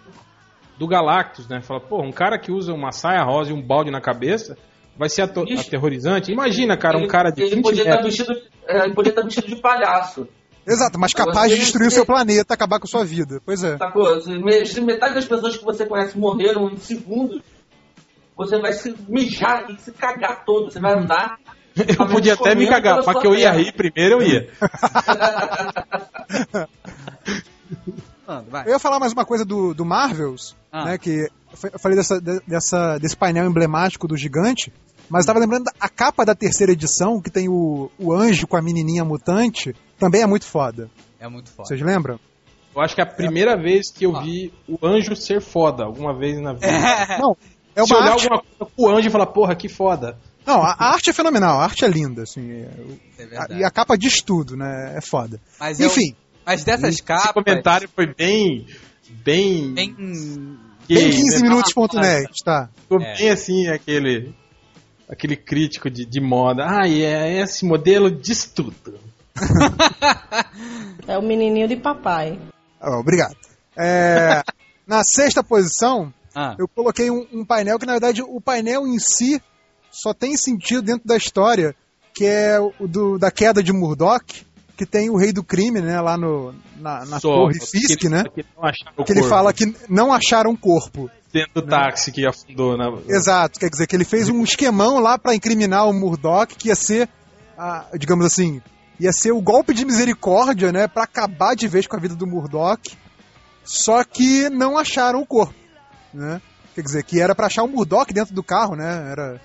do Galactus, né? Fala, pô, um cara que usa uma saia rosa e um balde na cabeça vai ser Isso. aterrorizante. Imagina, cara, um Ele- cara de ele 20 podia estar metros. vestido, é, ele podia estar vestido de palhaço. Exato, mas capaz de destruir o seu planeta, acabar com a sua vida. Pois é. Sacou? Metade das pessoas que você conhece morreram em segundos, você vai se mijar e se cagar todo. Você vai andar. Eu podia até me cagar, sua que eu ia rir primeiro, eu ia. Eu ia falar mais uma coisa do, do Marvels, Ah. né? Que eu falei dessa, de- dessa, desse painel emblemático do gigante, mas eu tava lembrando da a capa da terceira edição, que tem o, o anjo com a menininha mutante, também é muito foda. É muito foda. Vocês lembram? Eu acho que é a primeira vez que eu vi o anjo ser foda, alguma vez na vida. Não, é Se olhar arte. alguma coisa com o anjo e falar, porra, que foda. Não, a, a arte é fenomenal, a arte é linda, assim. é- É a- e a capa diz tudo, né? É foda. Mas eu- Enfim, mas dessas Esse capas. comentário foi bem. Bem. Bem. bem gay, 15 né? minutos.net, tá. Ficou É. bem assim, aquele. Aquele crítico de, de moda. Ah, e é, esse modelo diz tudo. É o menininho de papai. Ah, obrigado. É, na sexta posição, Ah, eu coloquei um, um painel que, na verdade, o painel em si só tem sentido dentro da história, que é o do, da queda de Murdoch, que tem o rei do crime, né, lá no, na, na Só, torre que Fisk, ele- né? Que, ele não acharam o Que ele corpo fala que não acharam corpo. Dentro do táxi que afundou na. Exato, quer dizer que ele fez um esquemão lá pra incriminar o Murdoch, que ia ser, ah, digamos assim, ia ser o golpe de misericórdia, né, Pra acabar de vez com a vida do Murdoch. Só que não acharam o corpo, né? Quer dizer, que era pra achar o Murdoch dentro do carro, né? Era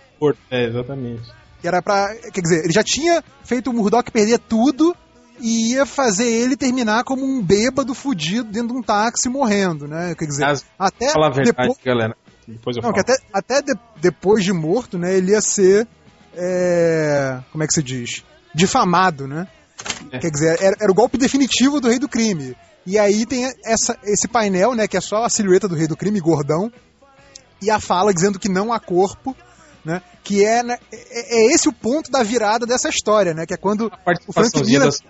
É, exatamente. que era para, quer dizer, ele já tinha feito o Murdoch perder tudo e ia fazer ele terminar como um bêbado fudido dentro de um táxi morrendo, né? Quer dizer, Mas, até Fala a verdade, depois, galera. Depois eu não, falo. que até, até de- depois de morto, né, ele ia ser. é, como é que se diz? Difamado, né? É. Quer dizer, era, era o golpe definitivo do rei do crime. E aí tem essa, esse painel, né, que é só a silhueta do rei do crime, gordão, e a fala dizendo que não há corpo, né, que é, né, é, é esse o ponto da virada dessa história, né, que é quando A participaçãozinha das,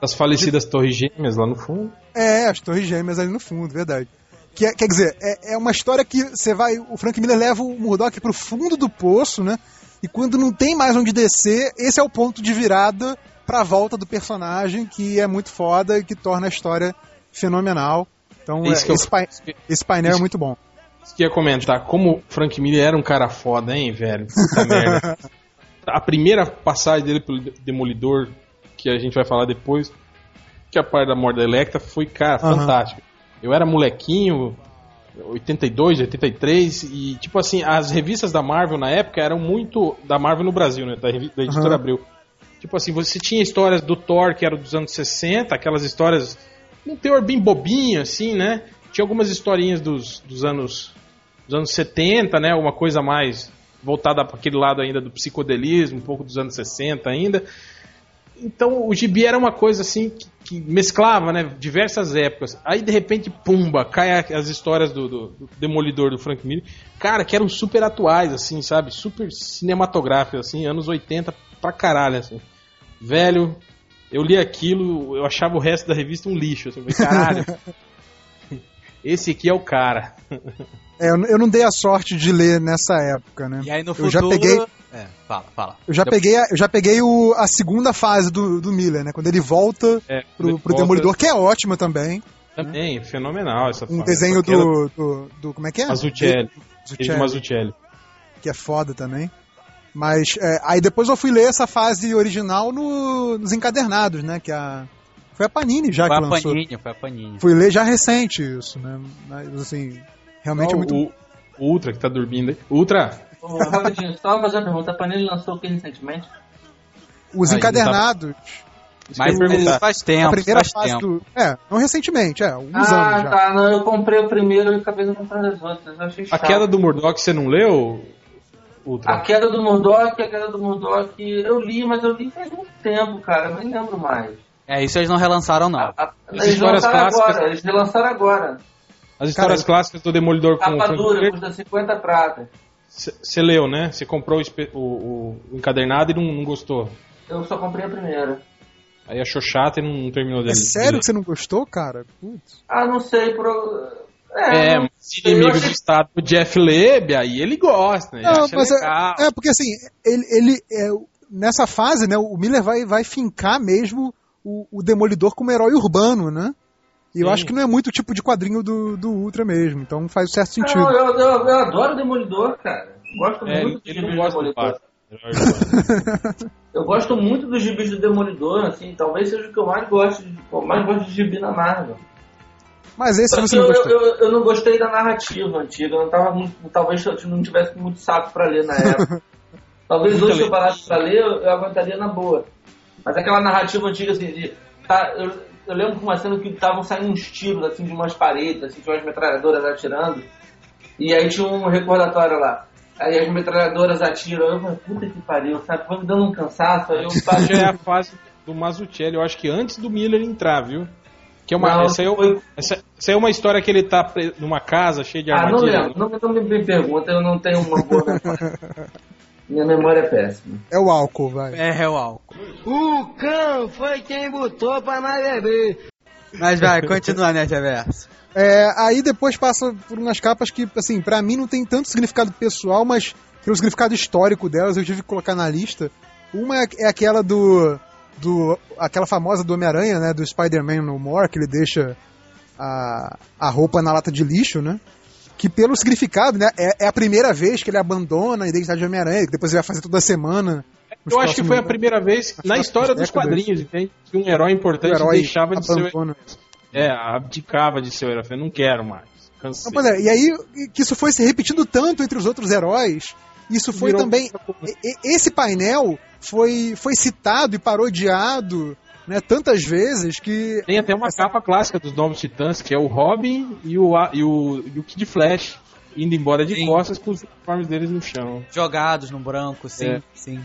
das falecidas Torres Gêmeas lá no fundo. É, as torres gêmeas ali no fundo, verdade. Que é- quer dizer, é, é uma história que você vai. O Frank Miller leva o Murdoch pro fundo do poço, né? E quando não tem mais onde descer, esse é o ponto de virada pra volta do personagem, que é muito foda e que torna a história fenomenal. Então, Isso é, que eu- esse, pai- esse painel é muito bom. Isso que eu ia comentar, como o Frank Miller era um cara foda, hein, velho? Puta merda. A primeira passagem dele pelo Demolidor, que a gente vai falar depois, que é a parte da morte da Electra, foi, cara, Aham. fantástica. Eu era molequinho, 82, 83, e, tipo assim, as revistas da Marvel na época eram muito. Da Marvel no Brasil, né? Da, da editora Aham. Abril. Tipo assim, você tinha histórias do Thor que eram dos anos 60, aquelas histórias. Um teor bem bobinho, assim, né? Tinha algumas historinhas dos, dos anos. Dos anos 70, né? Uma coisa mais voltada para aquele lado ainda do psicodelismo, um pouco dos anos 60 ainda. Então o gibi era uma coisa assim que, que mesclava, né, diversas épocas. Aí de repente, pumba, cai as histórias do, do- do Demolidor do Frank Miller. Cara, que eram super atuais, assim, sabe? Super cinematográficos, assim, anos 80 pra caralho, assim. Velho, eu li aquilo, eu achava o resto da revista um lixo. Assim, eu falei, caralho. Esse aqui é o cara. É, eu, não dei a sorte de ler nessa época, né? E aí no eu futuro. já peguei, É, fala, fala. eu já peguei, a- eu já peguei o, a segunda fase do, do Miller, né? Quando ele volta É, pro, pro volta- Demolidor, que é ótima também. Também, fenomenal essa Um fase. desenho do, do, do- Como é que é? Mazzucchelli. Zucchelli, que é foda também. Mas é, aí depois eu fui ler essa fase original no- nos encadernados, né? Que a. Foi a Panini já Foi que a lançou. Panini, foi a Panini. Fui ler já recente isso, né? Mas assim, realmente é muito. o, Ultra que tá dormindo aí. Ultra, Ô, Rapidinho, só fazer uma pergunta. A Panini lançou o que recentemente? Os Aí, encadernados. Mas perguntar. faz a tempo, primeira faz fase tempo. do. É, não recentemente, é, alguns ah, anos já. tá. Não, eu comprei o primeiro e acabei não comprando as outras. Achei A chato. queda do Murdoch você não leu? Ultra. A queda do Murdoch, a queda do Murdoch, eu li, mas eu li faz muito tempo, cara. Eu nem lembro mais. É, isso eles não relançaram, não. A- a- As eles histórias clássicas- agora, eles relançaram agora. As histórias Cara, clássicas do Demolidor com o Capa Frank dura, Miller, custa 50 pratas. Você leu, né? Você comprou o, o- o- encadernado e não, não gostou. Eu só comprei a primeira. Aí achou chato e não terminou É dele. sério que você não gostou, cara? Putz. Ah, não sei, pro... É, sei, inimigo achei- do Estado, o Jeff Leb, aí ele gosta, né? Não, mas legal. é, é porque assim, ele, ele é, nessa fase, né, o Miller vai, vai fincar mesmo o, o Demolidor como herói urbano, né? E eu Sim. acho que não é muito o tipo de quadrinho do, do Ultra mesmo, então faz certo sentido. Não, eu, eu, eu adoro o Demolidor, cara. Gosto É, muito ele dos não do gosta do Demolidor. Batman. Eu gosto muito dos gibis do Demolidor, assim, talvez seja o que eu mais gosto, de, eu mais gosto de gibi na Marvel. Mas esse você não eu, gostou. eu, eu não gostei da narrativa antiga, eu não tava muito, talvez eu não tivesse muito saco pra ler na época. talvez hoje se eu parasse pra ler, eu, eu aguentaria na boa. Mas aquela narrativa antiga, assim, de, tá, eu, eu lembro de uma cena que estavam saindo uns tiros, assim, de umas paredes, assim, de umas metralhadoras atirando, e aí tinha um recordatório lá. Aí as metralhadoras atiram, eu falei, puta que pariu, sabe? Foi me dando um cansaço, aí eu Já é a fase do Mazzucchelli, eu acho que antes do Miller entrar, viu? Que é uma, Não, essa, aí é, foi- essa, essa é uma história que ele tá numa casa cheia de Ah, não armadilhas. lembro, não, não me, me pergunta, eu não tenho uma boa memória. Minha memória é péssima. É o álcool, vai. É, é o álcool. O cão foi quem botou pra nós beber. Mas vai, continua, né, Reverso. É, aí depois passa por umas capas que, assim, pra mim não tem tanto significado pessoal, mas pelo significado histórico delas, eu tive que colocar na lista. Uma é, é aquela do. do aquela famosa do Homem-Aranha, né? Do Spider-Man No More, que ele deixa a, a roupa na lata de lixo, né? Que pelo significado, né? É, é a primeira vez que ele abandona a identidade de Homem-Aranha, que depois ele vai fazer toda semana. Eu acho que foi a primeira vez na história dos quadrinhos, entende? Que um herói importante herói deixava de ser. É, abdicava de ser o herói. Não quero mais. Cansei. Não, é, e aí que isso foi se repetindo tanto entre os outros heróis, isso foi Virou- também. Esse painel foi, foi citado e parodiado né, tantas vezes que. Tem até uma capa clássica dos Novos Titãs, que é o Robin e o, e o, e o Kid Flash indo embora de Sim. costas com os uniformes deles no chão. Jogados no branco, sim, É. sim.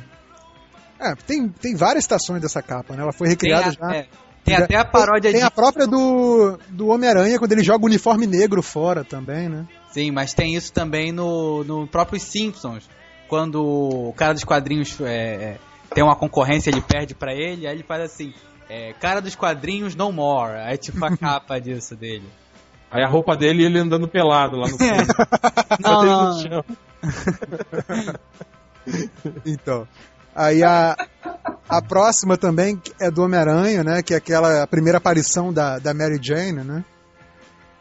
É, tem, tem várias citações dessa capa, né? Ela foi Tem recriada a, já. é, Tem até a paródia Tem de. a própria do, do Homem-Aranha, quando ele joga o uniforme negro fora também, né? Sim, mas tem isso também no, no próprio Simpsons. Quando o cara dos quadrinhos é, é, tem uma concorrência, ele perde pra ele, aí ele faz assim: é, Cara dos quadrinhos, no more. Aí tipo a capa disso dele. Aí a roupa dele ele andando pelado lá no fundo. Não, Ele não. no chão. Então. Aí a, a próxima também é do Homem-Aranha, né? Que é aquela a primeira aparição da, da Mary Jane, né?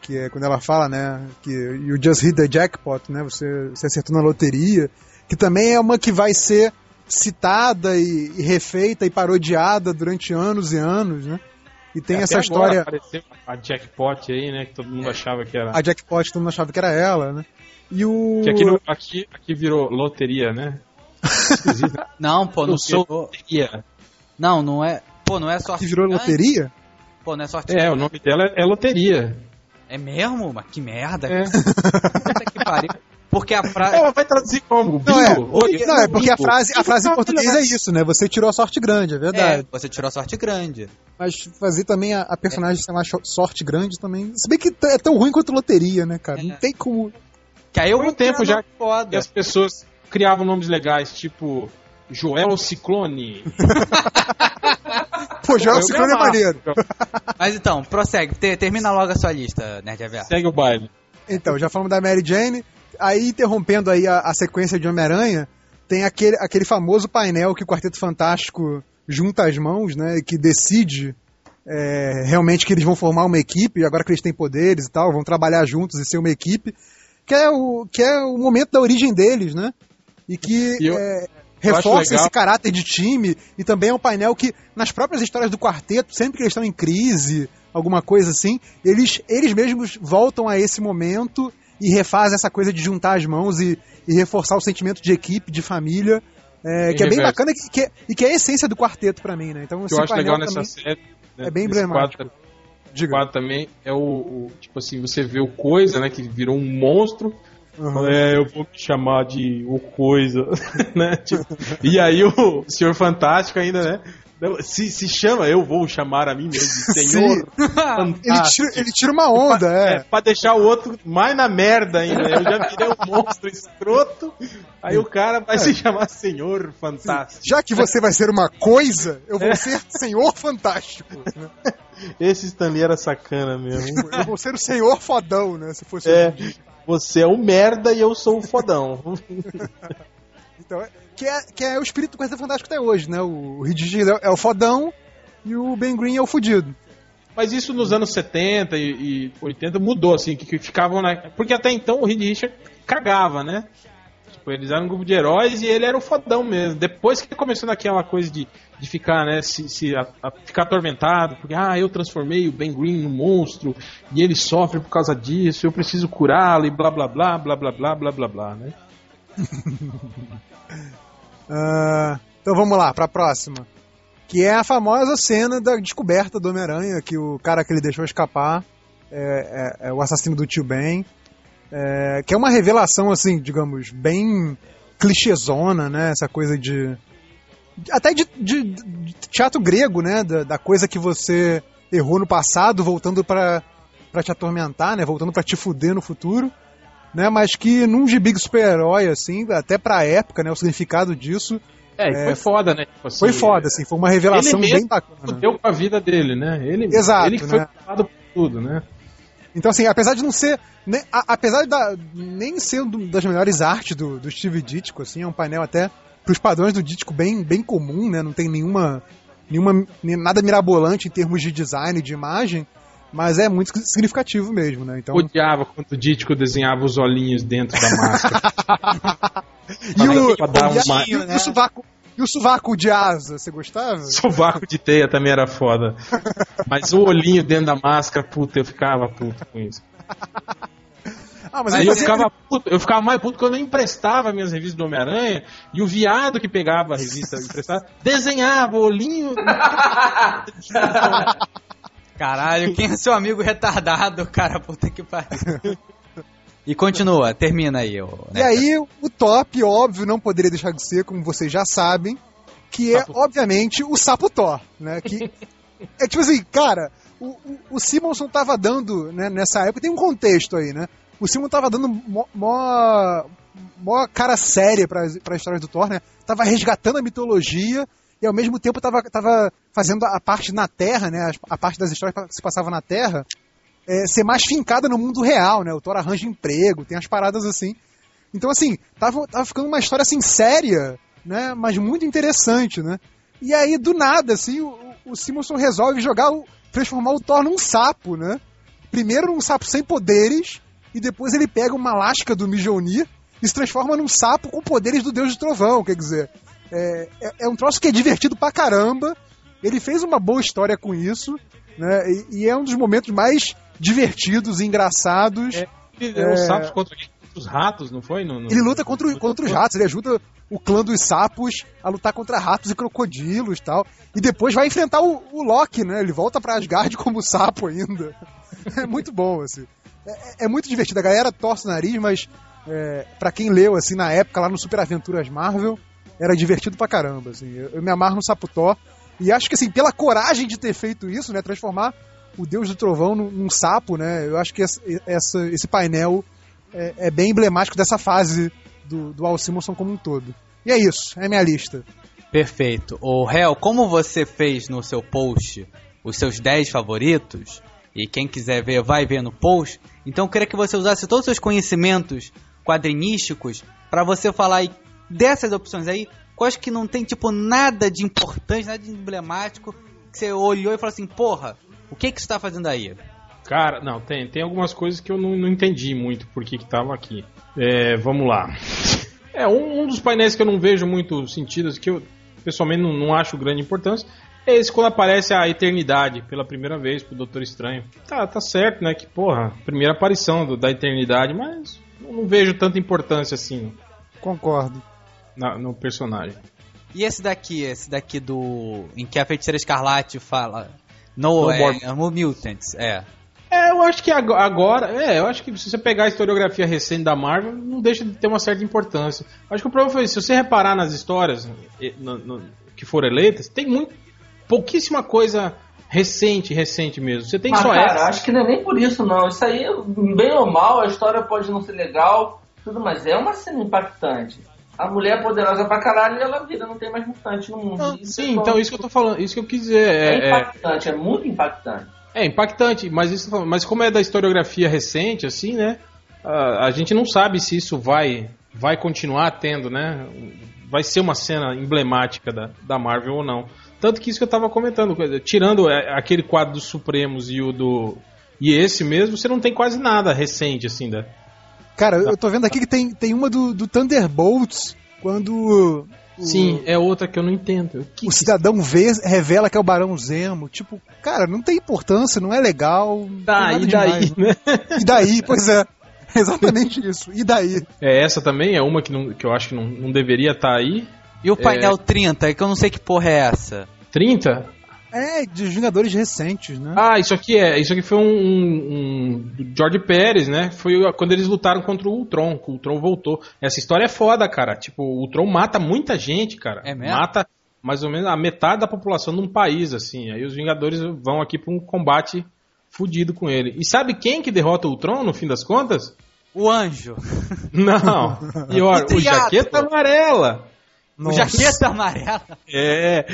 Que é quando ela fala, né? Que you just hit the jackpot, né? Você, você acertou na loteria. Que também é uma que vai ser citada e, e refeita e parodiada durante anos e anos, né? E tem Até essa história. Apareceu a jackpot aí, né? Que todo mundo achava que era. A jackpot todo mundo achava que era ela, né? E o. Que aqui, no- aqui, aqui virou loteria, né? Não, pô, não sou virou. loteria. Não, não é. Pô, não é sorte. Que virou grande. loteria? Pô, não é sorte. É, o nome dela é loteria. É mesmo? Mas que merda. É. Puta que pariu. Porque a frase. Ela vai traduzir como? Não, é? Oi, não, é porque a frase, a frase em português é isso, né? Você tirou a sorte grande, é É, verdade. você tirou a sorte grande. Mas fazer também a, a personagem ser mais cho- sorte grande também. Se bem que é tão ruim quanto loteria, né, cara? Não tem como. Que aí um tempo já foda. E as pessoas criavam nomes legais, tipo Joel Ciclone. Pô, Joel Ciclone é maneiro. Mas então, prossegue. Te- termina logo a sua lista, Nerd. Segue o baile. Então, já falamos da Mary Jane. Aí, interrompendo aí a, a sequência de Homem-Aranha, tem aquele, aquele famoso painel que o Quarteto Fantástico junta as mãos, né? e Que decide é, realmente que eles vão formar uma equipe, agora que eles têm poderes e tal, vão trabalhar juntos e ser uma equipe. Que é o, que é o momento da origem deles, né? E que E eu- é, eu reforça esse caráter de time. E também é um painel que, nas próprias histórias do quarteto, sempre que eles estão em crise, alguma coisa assim, eles, eles mesmos voltam a esse momento e refazem essa coisa de juntar as mãos e, e reforçar o sentimento de equipe, de família. é, que é bem reverso. bacana e que, é- e que é a essência do quarteto pra mim, né? Então, O que eu acho legal nessa série. né, é bem emblemático. quadro- Diga. quadro também é o, o- Tipo assim, você vê o Coisa, né? Que virou um monstro. Uhum. É, eu vou me chamar de o Coisa, né? Tipo, e aí o Senhor Fantástico ainda, né? Não, Se, se chama, eu vou chamar a mim mesmo de Senhor Ele tira, ele tira uma onda, É, é. pra deixar o outro mais na merda ainda. Eu já virei um monstro escroto. Aí o cara vai se chamar Senhor Fantástico. Já que você vai ser uma coisa, eu É. vou ser Senhor Fantástico. né? Esse Stanley era sacana mesmo. Eu vou ser o Senhor Fodão, né? Se fosse É, você é o merda e eu sou o fodão. Então, é- que, é, que é o espírito do Quarteto Fantástico até hoje, né? O Richards é, é o fodão e o Ben Green é o fudido. Mas isso nos anos 70 e, e 80 mudou, assim, que, que ficavam na. Porque até então o Reed Richard cagava, né? Tipo, eles eram um grupo de heróis e ele era o fodão mesmo. Depois que começou naquela coisa de, de ficar, né, se, se a- a- ficar atormentado, porque, ah, eu transformei o Ben Green num monstro e ele sofre por causa disso, eu preciso curá-lo e blá blá blá, blá blá blá, blá blá blá, né? Ah, então vamos lá, pra próxima. Que é a famosa cena da descoberta do Homem-Aranha, que o cara que ele deixou escapar é, é- é o assassino do tio Ben. É, que é uma revelação, assim, digamos, bem clichêzona, né? Essa coisa de. Até de, de- de teatro grego, né? Da, da coisa que você errou no passado, voltando pra te atormentar, né? Voltando pra te fuder no futuro. Né, mas que num gibi super-herói, assim, até pra época, né, o significado disso É, e É, foi foda, né? Tipo assim, foi foda, assim, foi uma revelação bem bacana. Fudeu com a vida dele, né? Ele, Exato, ele que foi né? culpado por tudo, né? Então, assim, apesar de não ser. né, a- apesar da, nem ser do- das melhores artes do, do Steve Ditko, assim, é um painel até pros padrões do Ditko bem, bem comum, né? Não tem nenhuma. nenhuma nada mirabolante em termos de design, de imagem, mas é muito significativo mesmo, né? Então, Odiava quando o Dítico desenhava os olhinhos dentro da máscara. e o, pra dar e, uma- e o- e o sovaco, e o sovaco de asa, você gostava? Sovaco de teia também era foda. Mas o olhinho dentro da máscara, puta, eu ficava puto com isso. Ah, mas Aí eu ficava puto, eu ficava mais puto quando eu emprestava minhas revistas do Homem-Aranha e o viado que pegava a revista emprestada desenhava o olhinho. Caralho, quem é seu amigo retardado, cara? Puta que pariu. E continua, termina aí. ô, E aí, o top, óbvio, não poderia deixar de ser, como vocês já sabem, que é, Sapo. obviamente, o Sapo Thor, né? Que É tipo assim, cara, o, o, o Simonson tava dando, né, nessa época, tem um contexto aí, né? O Simon tava dando mó, mó, mó cara séria pra, pra história do Thor, né? Tava resgatando a mitologia e ao mesmo tempo tava, tava fazendo a parte na Terra, né? A, parte das histórias que se passavam na Terra é, ser mais fincada no mundo real, né? O Thor arranja emprego, tem as paradas assim. Então, assim, tava, tava ficando uma história assim séria, né? Mas muito interessante, né? E aí, do nada, assim, o, o Simonson resolve jogar, o, transformar o Thor num sapo, né? Primeiro num sapo sem poderes, e depois ele pega uma lasca do Mjolnir e se transforma num sapo com poderes do Deus do Trovão, quer dizer. É, é, é um troço que é divertido pra caramba. Ele fez uma boa história com isso, né? E, e é um dos momentos mais divertidos e engraçados. É, é... Os sapos contra os ratos, não foi? No, no... Ele luta contra, contra os ratos, ele ajuda o clã dos sapos a lutar contra ratos e crocodilos e tal. E depois vai enfrentar o, o Loki, né? Ele volta pra Asgard como sapo ainda. É muito bom, assim. É, é muito divertido. A galera torce o nariz, mas é, para quem leu, assim, na época, lá no Super Aventuras Marvel, era divertido pra caramba, assim. Eu, eu me amarro no Saputó. E acho que, assim, pela coragem de ter feito isso, né? Transformar o Deus do Trovão num, num sapo, né? Eu acho que essa, essa esse painel é, é, bem emblemático dessa fase do, do Al Simonson como um todo. E é isso, é minha lista. Perfeito. O Hel, como você fez no seu post os seus 10 favoritos, e quem quiser ver vai ver no post, então eu queria que você usasse todos os seus conhecimentos quadrinísticos para você falar dessas opções aí, quais que não tem tipo nada de importante, nada de emblemático, que você olhou e falou assim, porra, o que que você tá fazendo aí? Cara, não, tem, tem algumas coisas que eu não, não entendi muito por que que tava aqui. É, vamos lá. É, um, um, dos painéis que eu não vejo muito sentido, que eu pessoalmente não, não acho grande importância, é esse quando aparece a eternidade pela primeira vez pro Doutor Estranho. Tá, tá certo, né? Que, porra, primeira aparição do, da eternidade, mas não vejo tanta importância assim. Concordo. Na, no personagem. E esse daqui, esse daqui do. em que a feiticeira escarlate fala. No, no é, é, Mutants, é. É, eu acho que agora. É, eu acho que se você pegar a historiografia recente da Marvel, não deixa de ter uma certa importância. Acho que o problema foi se você reparar nas histórias no, no, que foram eleitas, tem muito. pouquíssima coisa recente, recente mesmo. Você tem Mas, só cara, essa. acho que não é nem por isso, não. Isso aí, bem ou mal, a história pode não ser legal, tudo, mas é uma cena impactante. A mulher é poderosa pra caralho e ela vira, não tem mais mutante no mundo. Não, sim, então isso que eu tô falando, isso que eu quis dizer. É, é impactante, é, é muito impactante. É impactante, mas, isso, mas como é da historiografia recente, assim, né? A, a, gente não sabe se isso vai, vai continuar tendo, né? Vai ser uma cena emblemática da, da Marvel ou não. Tanto que isso que eu tava comentando, tirando é, aquele quadro dos Supremos e o do. E esse mesmo, você não tem quase nada recente, assim, da. Cara, eu tô vendo aqui que tem, tem uma do, do Thunderbolts, quando Sim, é outra que eu não entendo. Que o cidadão vê, revela que é o Barão Zemo. Tipo, cara, não tem importância, não é legal. Tá, e daí, demais, né? E daí, pois é. Exatamente isso. E daí? É, essa também é uma que, não, que eu acho que não, não deveria estar tá aí. E o painel é... 30, que eu não sei que porra é essa. 30? É, de Vingadores recentes, né? Ah, isso aqui é. Isso aqui foi um, um, um George Pérez, né? Foi quando eles lutaram contra o Ultron, que o Ultron voltou. Essa história é foda, cara. Tipo, o Ultron mata muita gente, cara. É mesmo? Mata mais ou menos a metade da população de um país, assim. Aí os Vingadores vão aqui pra um combate fudido com ele. E sabe quem que derrota o Ultron, no fim das contas? O anjo. Não. Pior, o, o Jaqueta Amarela. Nossa. O jaqueta amarela. É.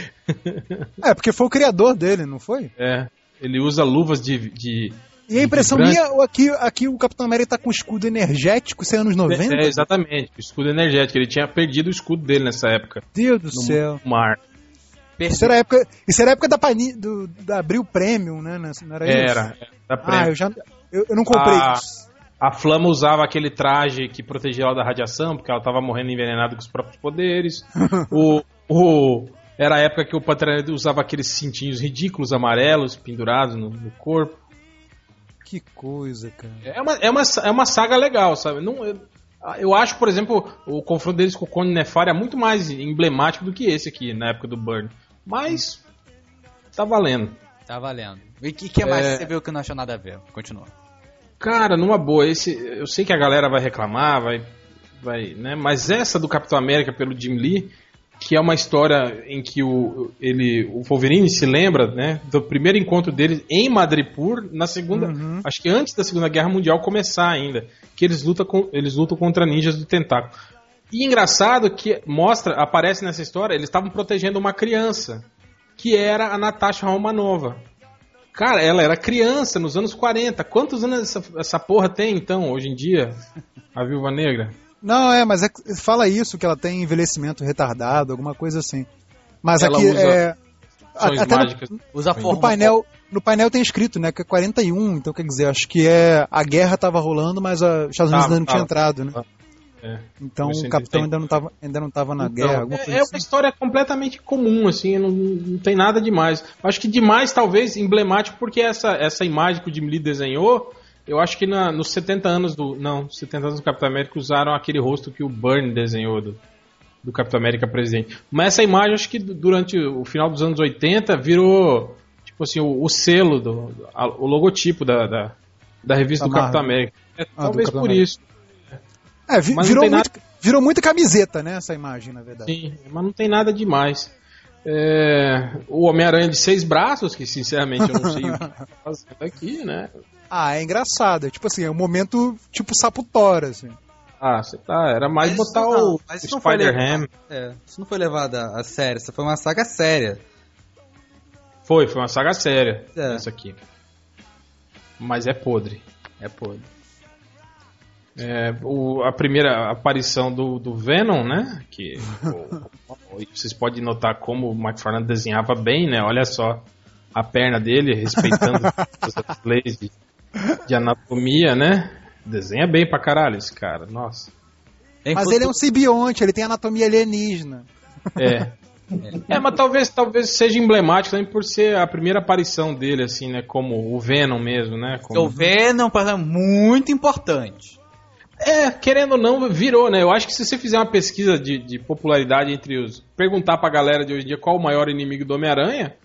É, porque foi o criador dele, não foi? É. Ele usa luvas de. de e a impressão minha, aqui, aqui o Capitão América tá com escudo energético, isso é anos 90? É, exatamente, o escudo energético. Ele tinha perdido o escudo dele nessa época. Deus do céu. mar. Isso era, época, isso era época da, Pani, do, da Abril Premium, né? Não era, era isso? Era, da Ah, eu já. Eu, eu não comprei a, isso. A Flama usava aquele traje que protegia ela da radiação, porque ela estava morrendo envenenada com os próprios poderes. o, o, era a época que o Pantera usava aqueles cintinhos ridículos amarelos pendurados no, no corpo. Que coisa, cara. É uma, é uma, é uma saga legal, sabe? Não, eu, eu acho, por exemplo, o confronto deles com o Cone Nefária é muito mais emblemático do que esse aqui, na época do Burn. Mas, tá valendo. Tá valendo. E o que, que mais é... você viu que não achou nada a ver? Continua. Cara, numa boa, esse, eu sei que a galera vai reclamar, vai, vai, né? Mas essa do Capitão América pelo Jim Lee, que é uma história em que o, ele, o Wolverine se lembra, né, do primeiro encontro dele em Madripoor, na segunda, Uhum. acho que antes da Segunda Guerra Mundial começar ainda, que eles lutam, com, eles lutam contra ninjas do tentáculo. E engraçado que mostra, aparece nessa história, eles estavam protegendo uma criança, que era a Natasha Romanova. Cara, ela era criança nos anos 40. Quantos anos essa, essa porra tem então, hoje em dia? A Viúva Negra? Não, é, mas é que fala isso, que ela tem envelhecimento retardado, alguma coisa assim. Mas Ela aqui usa é. Ações até no- mágicas. Usa No forma. No painel, no painel tem escrito, né, que é 41, então quer dizer, acho que é a guerra tava rolando, mas a- os Estados Unidos ainda não tinha entrado, né? É. Então o capitão ainda não tava, ainda não tava na Então, guerra, alguma é, é assim. uma história completamente comum, assim, não, não tem nada demais. Acho que demais, talvez, emblemático, porque essa, essa imagem que o Jim Lee desenhou, eu acho que na- nos 70 anos do. Não, 70 anos do Capitão América usaram aquele rosto que o Byrne desenhou do, do Capitão América presidente. Mas essa imagem, acho que du- durante o final dos anos 80, virou, tipo assim, o, o selo, do, a- o logotipo da, da, da revista Da do Capitão Marvel. América. É, Ah, talvez Capitão por América. isso. É, vi- virou, muito, virou muita camiseta, né, essa imagem, na verdade. Sim, mas não tem nada demais. É, o Homem-Aranha de seis braços, que sinceramente eu não sei o que tá fazendo aqui, né? Ah, é engraçado. É, tipo assim, é um momento tipo Saputora, assim. Ah, você tá, era mais Mas botar não, o mas isso não foi Spider-Ham. levado- É, isso não foi levado a, a sério, isso foi uma saga séria. Foi, foi uma saga séria, É. isso aqui. Mas é podre. É podre. É, o- a primeira aparição do, do Venom, né? Que o- o- vocês podem notar como o McFarlane desenhava bem, né? Olha só a perna dele, respeitando as leis de, de anatomia, né? Desenha bem pra caralho esse cara, nossa. Tem Mas futuro- ele é um simbionte, ele tem anatomia alienígena. É. É, mas talvez, talvez seja emblemático também por ser a primeira aparição dele, assim, né? Como o Venom mesmo, né? Como... O Venom, exemplo, muito importante. É, querendo ou não, virou, né? Eu acho que se você fizer uma pesquisa de, de popularidade entre os. perguntar pra galera de hoje em dia qual o maior inimigo do Homem-Aranha,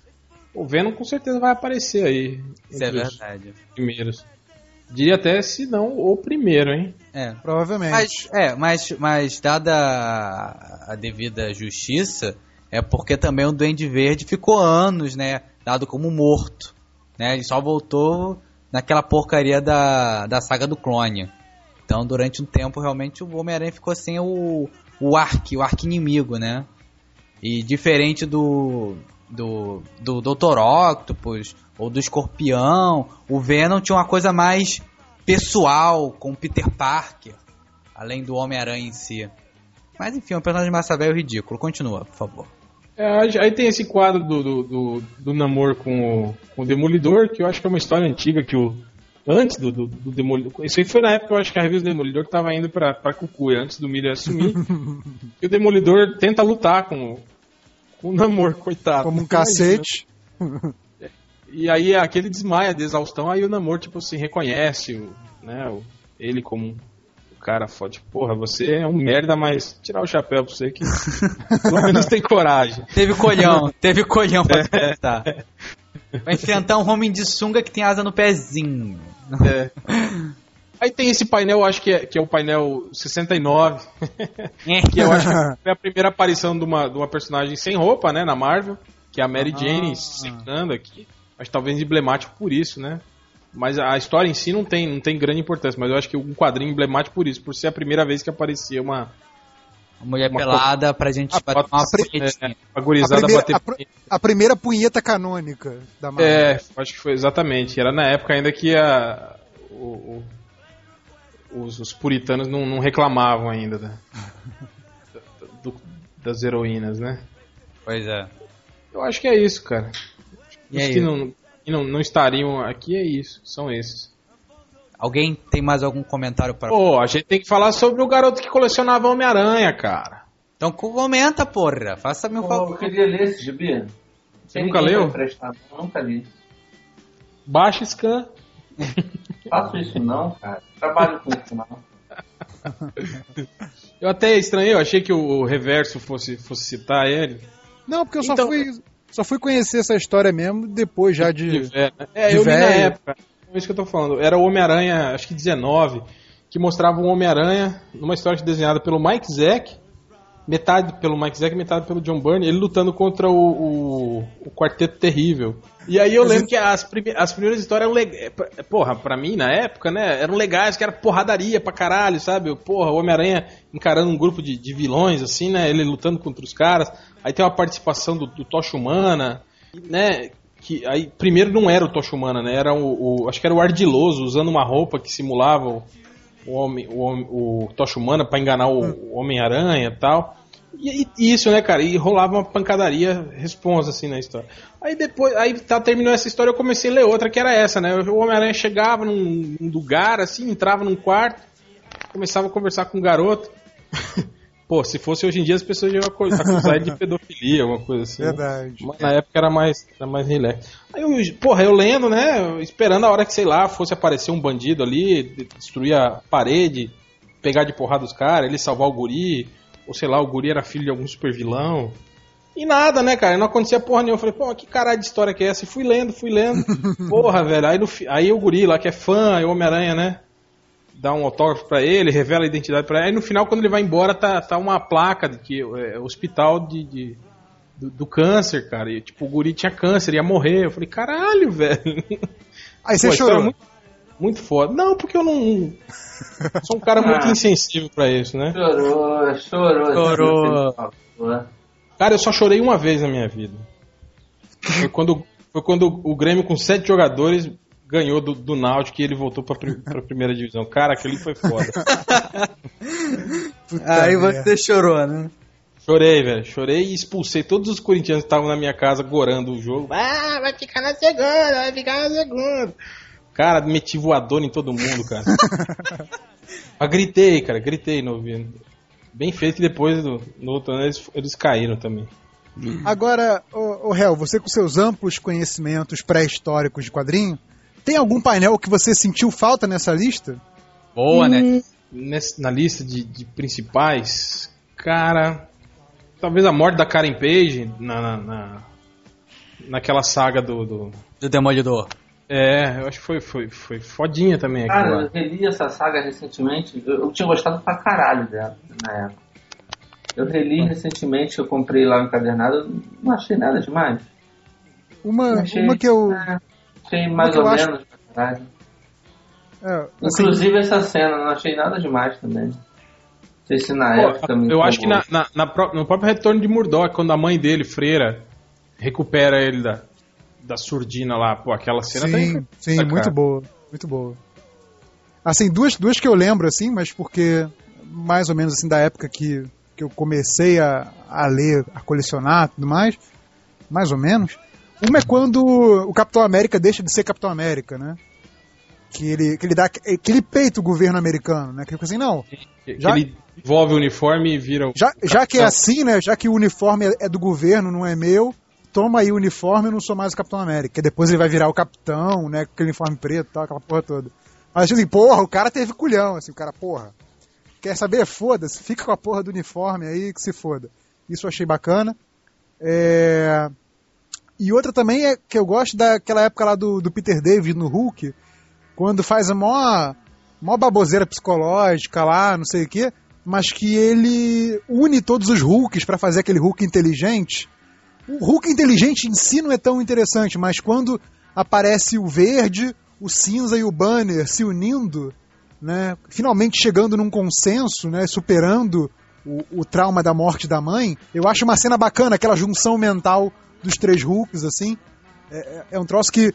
o Venom com certeza vai aparecer aí. Isso é verdade. primeiros. Diria até se não o primeiro, hein? É. Provavelmente. Mas, é, mas, mas dada a, a devida justiça, é porque também o Duende Verde ficou anos, né, dado como morto. Né, ele só voltou naquela porcaria da, da saga do clone. Então, durante um tempo, realmente, o Homem-Aranha ficou sem o, o arque, o arqui-inimigo, né? E diferente do, do, do Dr. Octopus ou do Escorpião, o Venom tinha uma coisa mais pessoal com o Peter Parker, além do Homem-Aranha em si. Mas enfim, é um personagem massa velho ridículo. Continua, por favor. É, aí- tem esse quadro do, do, do, do namoro com o, com o Demolidor, que eu acho que é uma história antiga que o. Antes do, do, do Demolidor. Isso aí foi na época, eu acho que a revista do Demolidor tava indo pra, pra Cucuia, antes do Miller assumir. e o Demolidor tenta lutar com, o- com o namoro, coitado. Como um cacete. E aí aquele desmaia de exaustão, aí o namoro, tipo, se reconhece, o, né, o- ele como um cara foda. Tipo, Porra, você é um merda, mas tirar o chapéu pra você que pelo menos tem coragem. Teve colhão, teve colhão pra enfrentar. Vai enfrentar um homem de sunga que tem asa no pezinho. É. Aí tem esse painel, acho que é, que é o painel 69, que eu acho que foi a primeira aparição de uma, de uma personagem sem roupa, né, na Marvel, que é a Mary Jane secando aqui. Acho que talvez emblemático por isso, né? Mas a história em si não tem, não tem grande importância, mas eu acho que um quadrinho emblemático por isso, por ser a primeira vez que aparecia Uma mulher Uma pelada pra gente a, bater uma pre- punhetinha. é, A gurizada primeira, bater a, pr- a primeira punheta canônica da Marvel. É, acho que foi exatamente. Era na época ainda que a, o- o- os, os puritanos não, não reclamavam ainda da- da- do- das heroínas, né? Pois é. Eu acho que é isso, cara. E Os aí? que, não, que não, não estariam aqui é isso, são esses. Alguém tem mais algum comentário para Pô, a gente tem que falar sobre o garoto que colecionava Homem-Aranha, cara. Então comenta, porra. Faça-me um Pô, favor. eu queria ler esse gibi. Você nunca leu? Nunca li. Baixa scan. Faço isso não, cara. Trabalho com isso não. Eu até estranhei, eu achei que o reverso fosse, fosse citar ele. Não, porque eu só Então- fui só fui conhecer essa história mesmo depois já de. É, é, de eu li na velho. época. É isso que eu tô falando. Era o Homem-Aranha, acho que 19, que mostrava um Homem-Aranha numa história desenhada pelo Mike Zeck metade pelo Mike Zack, metade pelo John Byrne, ele lutando contra o, o, o Quarteto Terrível. E aí eu lembro que as, prime as primeiras histórias eram legais. Porra, pra mim, na época, né? Eram legais, que era porradaria pra caralho, sabe? Porra, o Homem-Aranha encarando um grupo de, de, vilões, assim, né? Ele lutando contra os caras. Aí tem uma participação do, do Tocha Humana, né? Que aí primeiro não era o Tocha Humana, né? Era o, o, Acho que era o Ardiloso, usando uma roupa que simulava o, homem, o, o Tocha Humana pra enganar o, o Homem-Aranha e tal. E, e, isso, né, cara? E rolava uma pancadaria responsa, assim, na história. Aí depois, aí tá, terminou essa história, eu comecei a ler outra, que era essa, né? O Homem-Aranha chegava num, num, lugar, assim, entrava num quarto, começava a conversar com um garoto. Pô, se fosse hoje em dia, as pessoas iam acusar ele de pedofilia, alguma coisa assim. Né? Verdade. Mas na época era mais, era mais relax. Aí eu, porra, eu lendo, né? Esperando a hora que, sei lá, fosse aparecer um bandido ali, destruir a parede, pegar de porrada os caras, ele salvar o guri ou sei lá, o guri era filho de algum super vilão. E nada, né, cara? Não acontecia porra nenhuma. Eu falei, pô, que caralho de história que é essa? E fui lendo, fui lendo. porra, velho. Aí, no, aí o guri lá, que é fã, o Homem-Aranha, né? Dá um autógrafo pra ele, revela a identidade pra ele. Aí no final, quando ele vai embora, tá, tá uma placa de que é hospital de, de do, do, câncer, cara. E, tipo, o guri tinha câncer, ia morrer. Eu falei, caralho, velho. Aí você Pô, chorou? Muito, muito foda. Não, porque eu não. Sou um cara muito ah. insensível pra isso, né? Chorou, chorou. Chorou. Cara, eu só chorei uma vez na minha vida. Foi quando, foi quando o Grêmio, com sete jogadores, ganhou do, do Náutico e ele voltou pra, pra primeira divisão. Cara, aquele foi foda. Aí você chorou, né? Chorei, velho. Chorei e expulsei todos os corintianos que estavam na minha casa gorando o jogo. Ah, vai ficar na segunda, vai ficar na segunda. Cara, meti voador em todo mundo, cara. Eu gritei, cara, gritei no ouvido. Bem feito que depois do, no outro ano eles, eles caíram também. Agora, o, o Hel, você com seus amplos conhecimentos pré-históricos de quadrinho, tem algum painel que você sentiu falta nessa lista? Boa, né? hum, né? Nessa, na lista de, de, principais, cara. Talvez a morte da Karen Page na, na, na naquela saga do, do. Do Demolidor. É, eu acho que foi, foi, foi fodinha também aqui. Cara, eu reli essa saga recentemente. Eu, eu, tinha gostado pra caralho dela na época. Eu reli recentemente, eu comprei lá no encadernado, não achei nada demais. Uma, achei, uma que eu. É, achei mais ou menos, acho... verdade. É, assim, Inclusive essa cena, não achei nada demais também. Não sei se na Pô, época. Eu acho que na, na, na, no próprio retorno de Murdoch, quando a mãe dele, Freira, recupera ele da, da surdina lá, pô, aquela cena sim, tá Sim, muito boa, muito boa. Assim, duas, duas que eu lembro, assim, mas porque mais ou menos assim da época que, que eu comecei a, a ler, a colecionar tudo mais, mais ou menos. Uma é quando o Capitão América deixa de ser Capitão América, né? Que ele, que ele dá. que ele peita o governo americano, né? Que ele assim, não. Já, ele envolve o uniforme e vira o. Já, já que é assim, né? Já que o uniforme é, é do governo, não é meu, toma aí o uniforme, eu não sou mais o Capitão América. Depois ele vai virar o Capitão, né? Com aquele uniforme preto e tal, aquela porra toda. Mas assim, porra, o cara teve culhão, assim, o cara, porra. Quer saber? Foda-se, fica com a porra do uniforme aí que se foda. Isso eu achei bacana. É... E outra também é que eu gosto daquela época lá do, do Peter David no Hulk, quando faz a maior, baboseira psicológica lá, não sei o quê, mas que ele une todos os Hulks para fazer aquele Hulk inteligente. O Hulk inteligente em si não é tão interessante, mas quando aparece o verde, o cinza e o banner se unindo, né, finalmente chegando num consenso, né, superando o, o, trauma da morte da mãe, eu acho uma cena bacana, aquela junção mental dos três Hulks, assim. É, é, é um troço que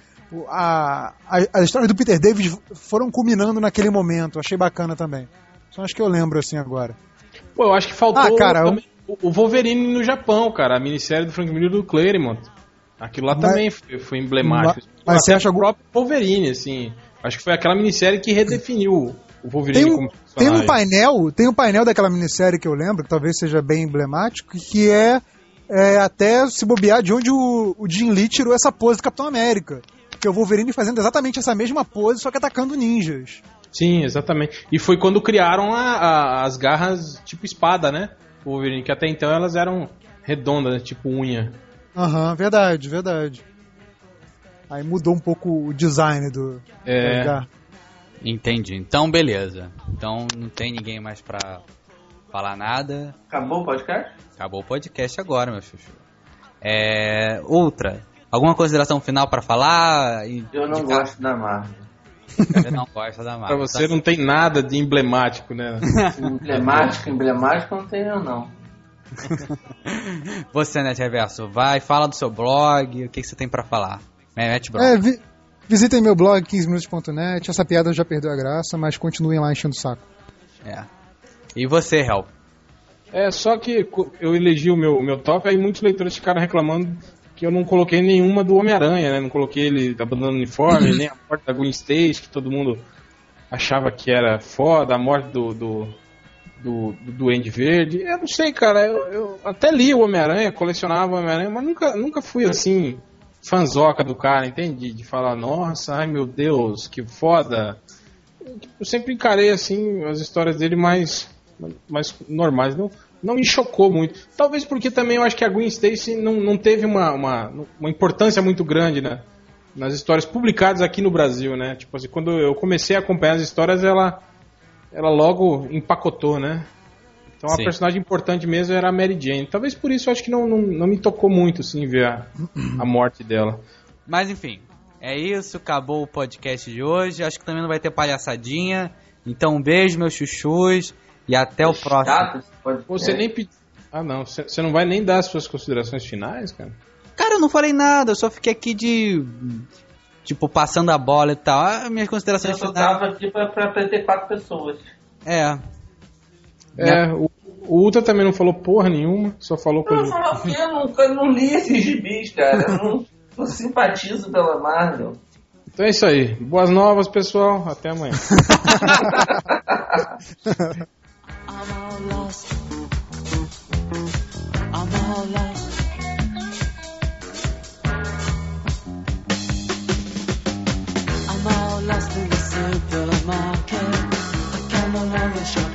a, a, as histórias do Peter David foram culminando naquele momento, achei bacana também. Só acho que eu lembro assim agora. Pô, eu acho que faltou ah, cara, também, o Wolverine no Japão, cara, a minissérie do Frank Miller do Claremont. Aquilo lá mas, também foi, foi emblemático. Mas, mas você acha o próprio Wolverine, assim. Acho que foi aquela minissérie que redefiniu o Wolverine tem um, como Tem um painel, tem um painel daquela minissérie que eu lembro, que talvez seja bem emblemático, que é, é até se bobear de onde o, o Jim Lee tirou essa pose do Capitão América. Que é o Wolverine fazendo exatamente essa mesma pose, só que atacando ninjas. Sim, exatamente. E foi quando criaram a, a, as garras tipo espada, né? Wolverine, que até então elas eram redondas, né? tipo unha. Aham, uhum, verdade, verdade. Aí mudou um pouco o design do, é... Entendi. Então, beleza. Então não tem ninguém mais pra falar nada. Acabou o podcast? Acabou o podcast agora, meu chuchu. É. Ultra. Alguma consideração final pra falar? Eu não Indicar- gosto da Marvel. Você não gosta da Pra Marvel. você não tem nada de emblemático, né? Emblemático, emblemático não tenho não. Você, Net Reverso, vai, fala do seu blog, o que, que você tem pra falar? Mete bro. É, vi- visitem meu blog 15minutos.net. Essa piada já perdeu a graça, mas continuem lá enchendo o saco. É. E você, Hel? É, só que eu elegi o meu, meu top, aí muitos leitores ficaram reclamando que eu não coloquei nenhuma do Homem-Aranha, né? Não coloquei ele abandonando o uniforme, nem a morte da Gwen Stacy, que todo mundo achava que era foda, a morte do, do, do, do Duende Verde. Eu não sei, cara, eu, eu até li o Homem-Aranha, colecionava o Homem-Aranha, mas nunca, nunca fui assim, fanzoca do cara, entende? De falar, nossa, ai meu Deus, que foda. Eu sempre encarei assim as histórias dele mais, mais normais. Não, não me chocou muito. Talvez porque também eu acho que a Gwen Stacy não, não teve uma, uma, uma importância muito grande né, nas histórias publicadas aqui no Brasil, né? Tipo assim, quando eu comecei a acompanhar as histórias, ela, ela logo empacotou, né? Então a Sim. personagem importante mesmo era a Mary Jane. Talvez por isso eu acho que não, não, não me tocou muito, assim, ver a, a morte dela. Mas enfim, é isso, acabou o podcast de hoje. Acho que também não vai ter palhaçadinha. Então um beijo, meus chuchus, e até o próximo. Você nem pediu. Ah, não. Você não vai nem dar as suas considerações finais, cara? Cara, eu não falei nada, eu só fiquei aqui de. Tipo, passando a bola e tal. Ah, minhas Eu considerações só finais. tava aqui pra, pra, pra ter quatro pessoas. É. É, o, o Ultra também não falou porra nenhuma, só falou Eu que eu nunca eu não li esses gibis, cara. Eu não, não simpatizo pela Marvel. Então é isso aí. Boas novas, pessoal. Até amanhã. I'm all lost. I'm all lost. I'm all lost in the supermarket. I can no longer shop like a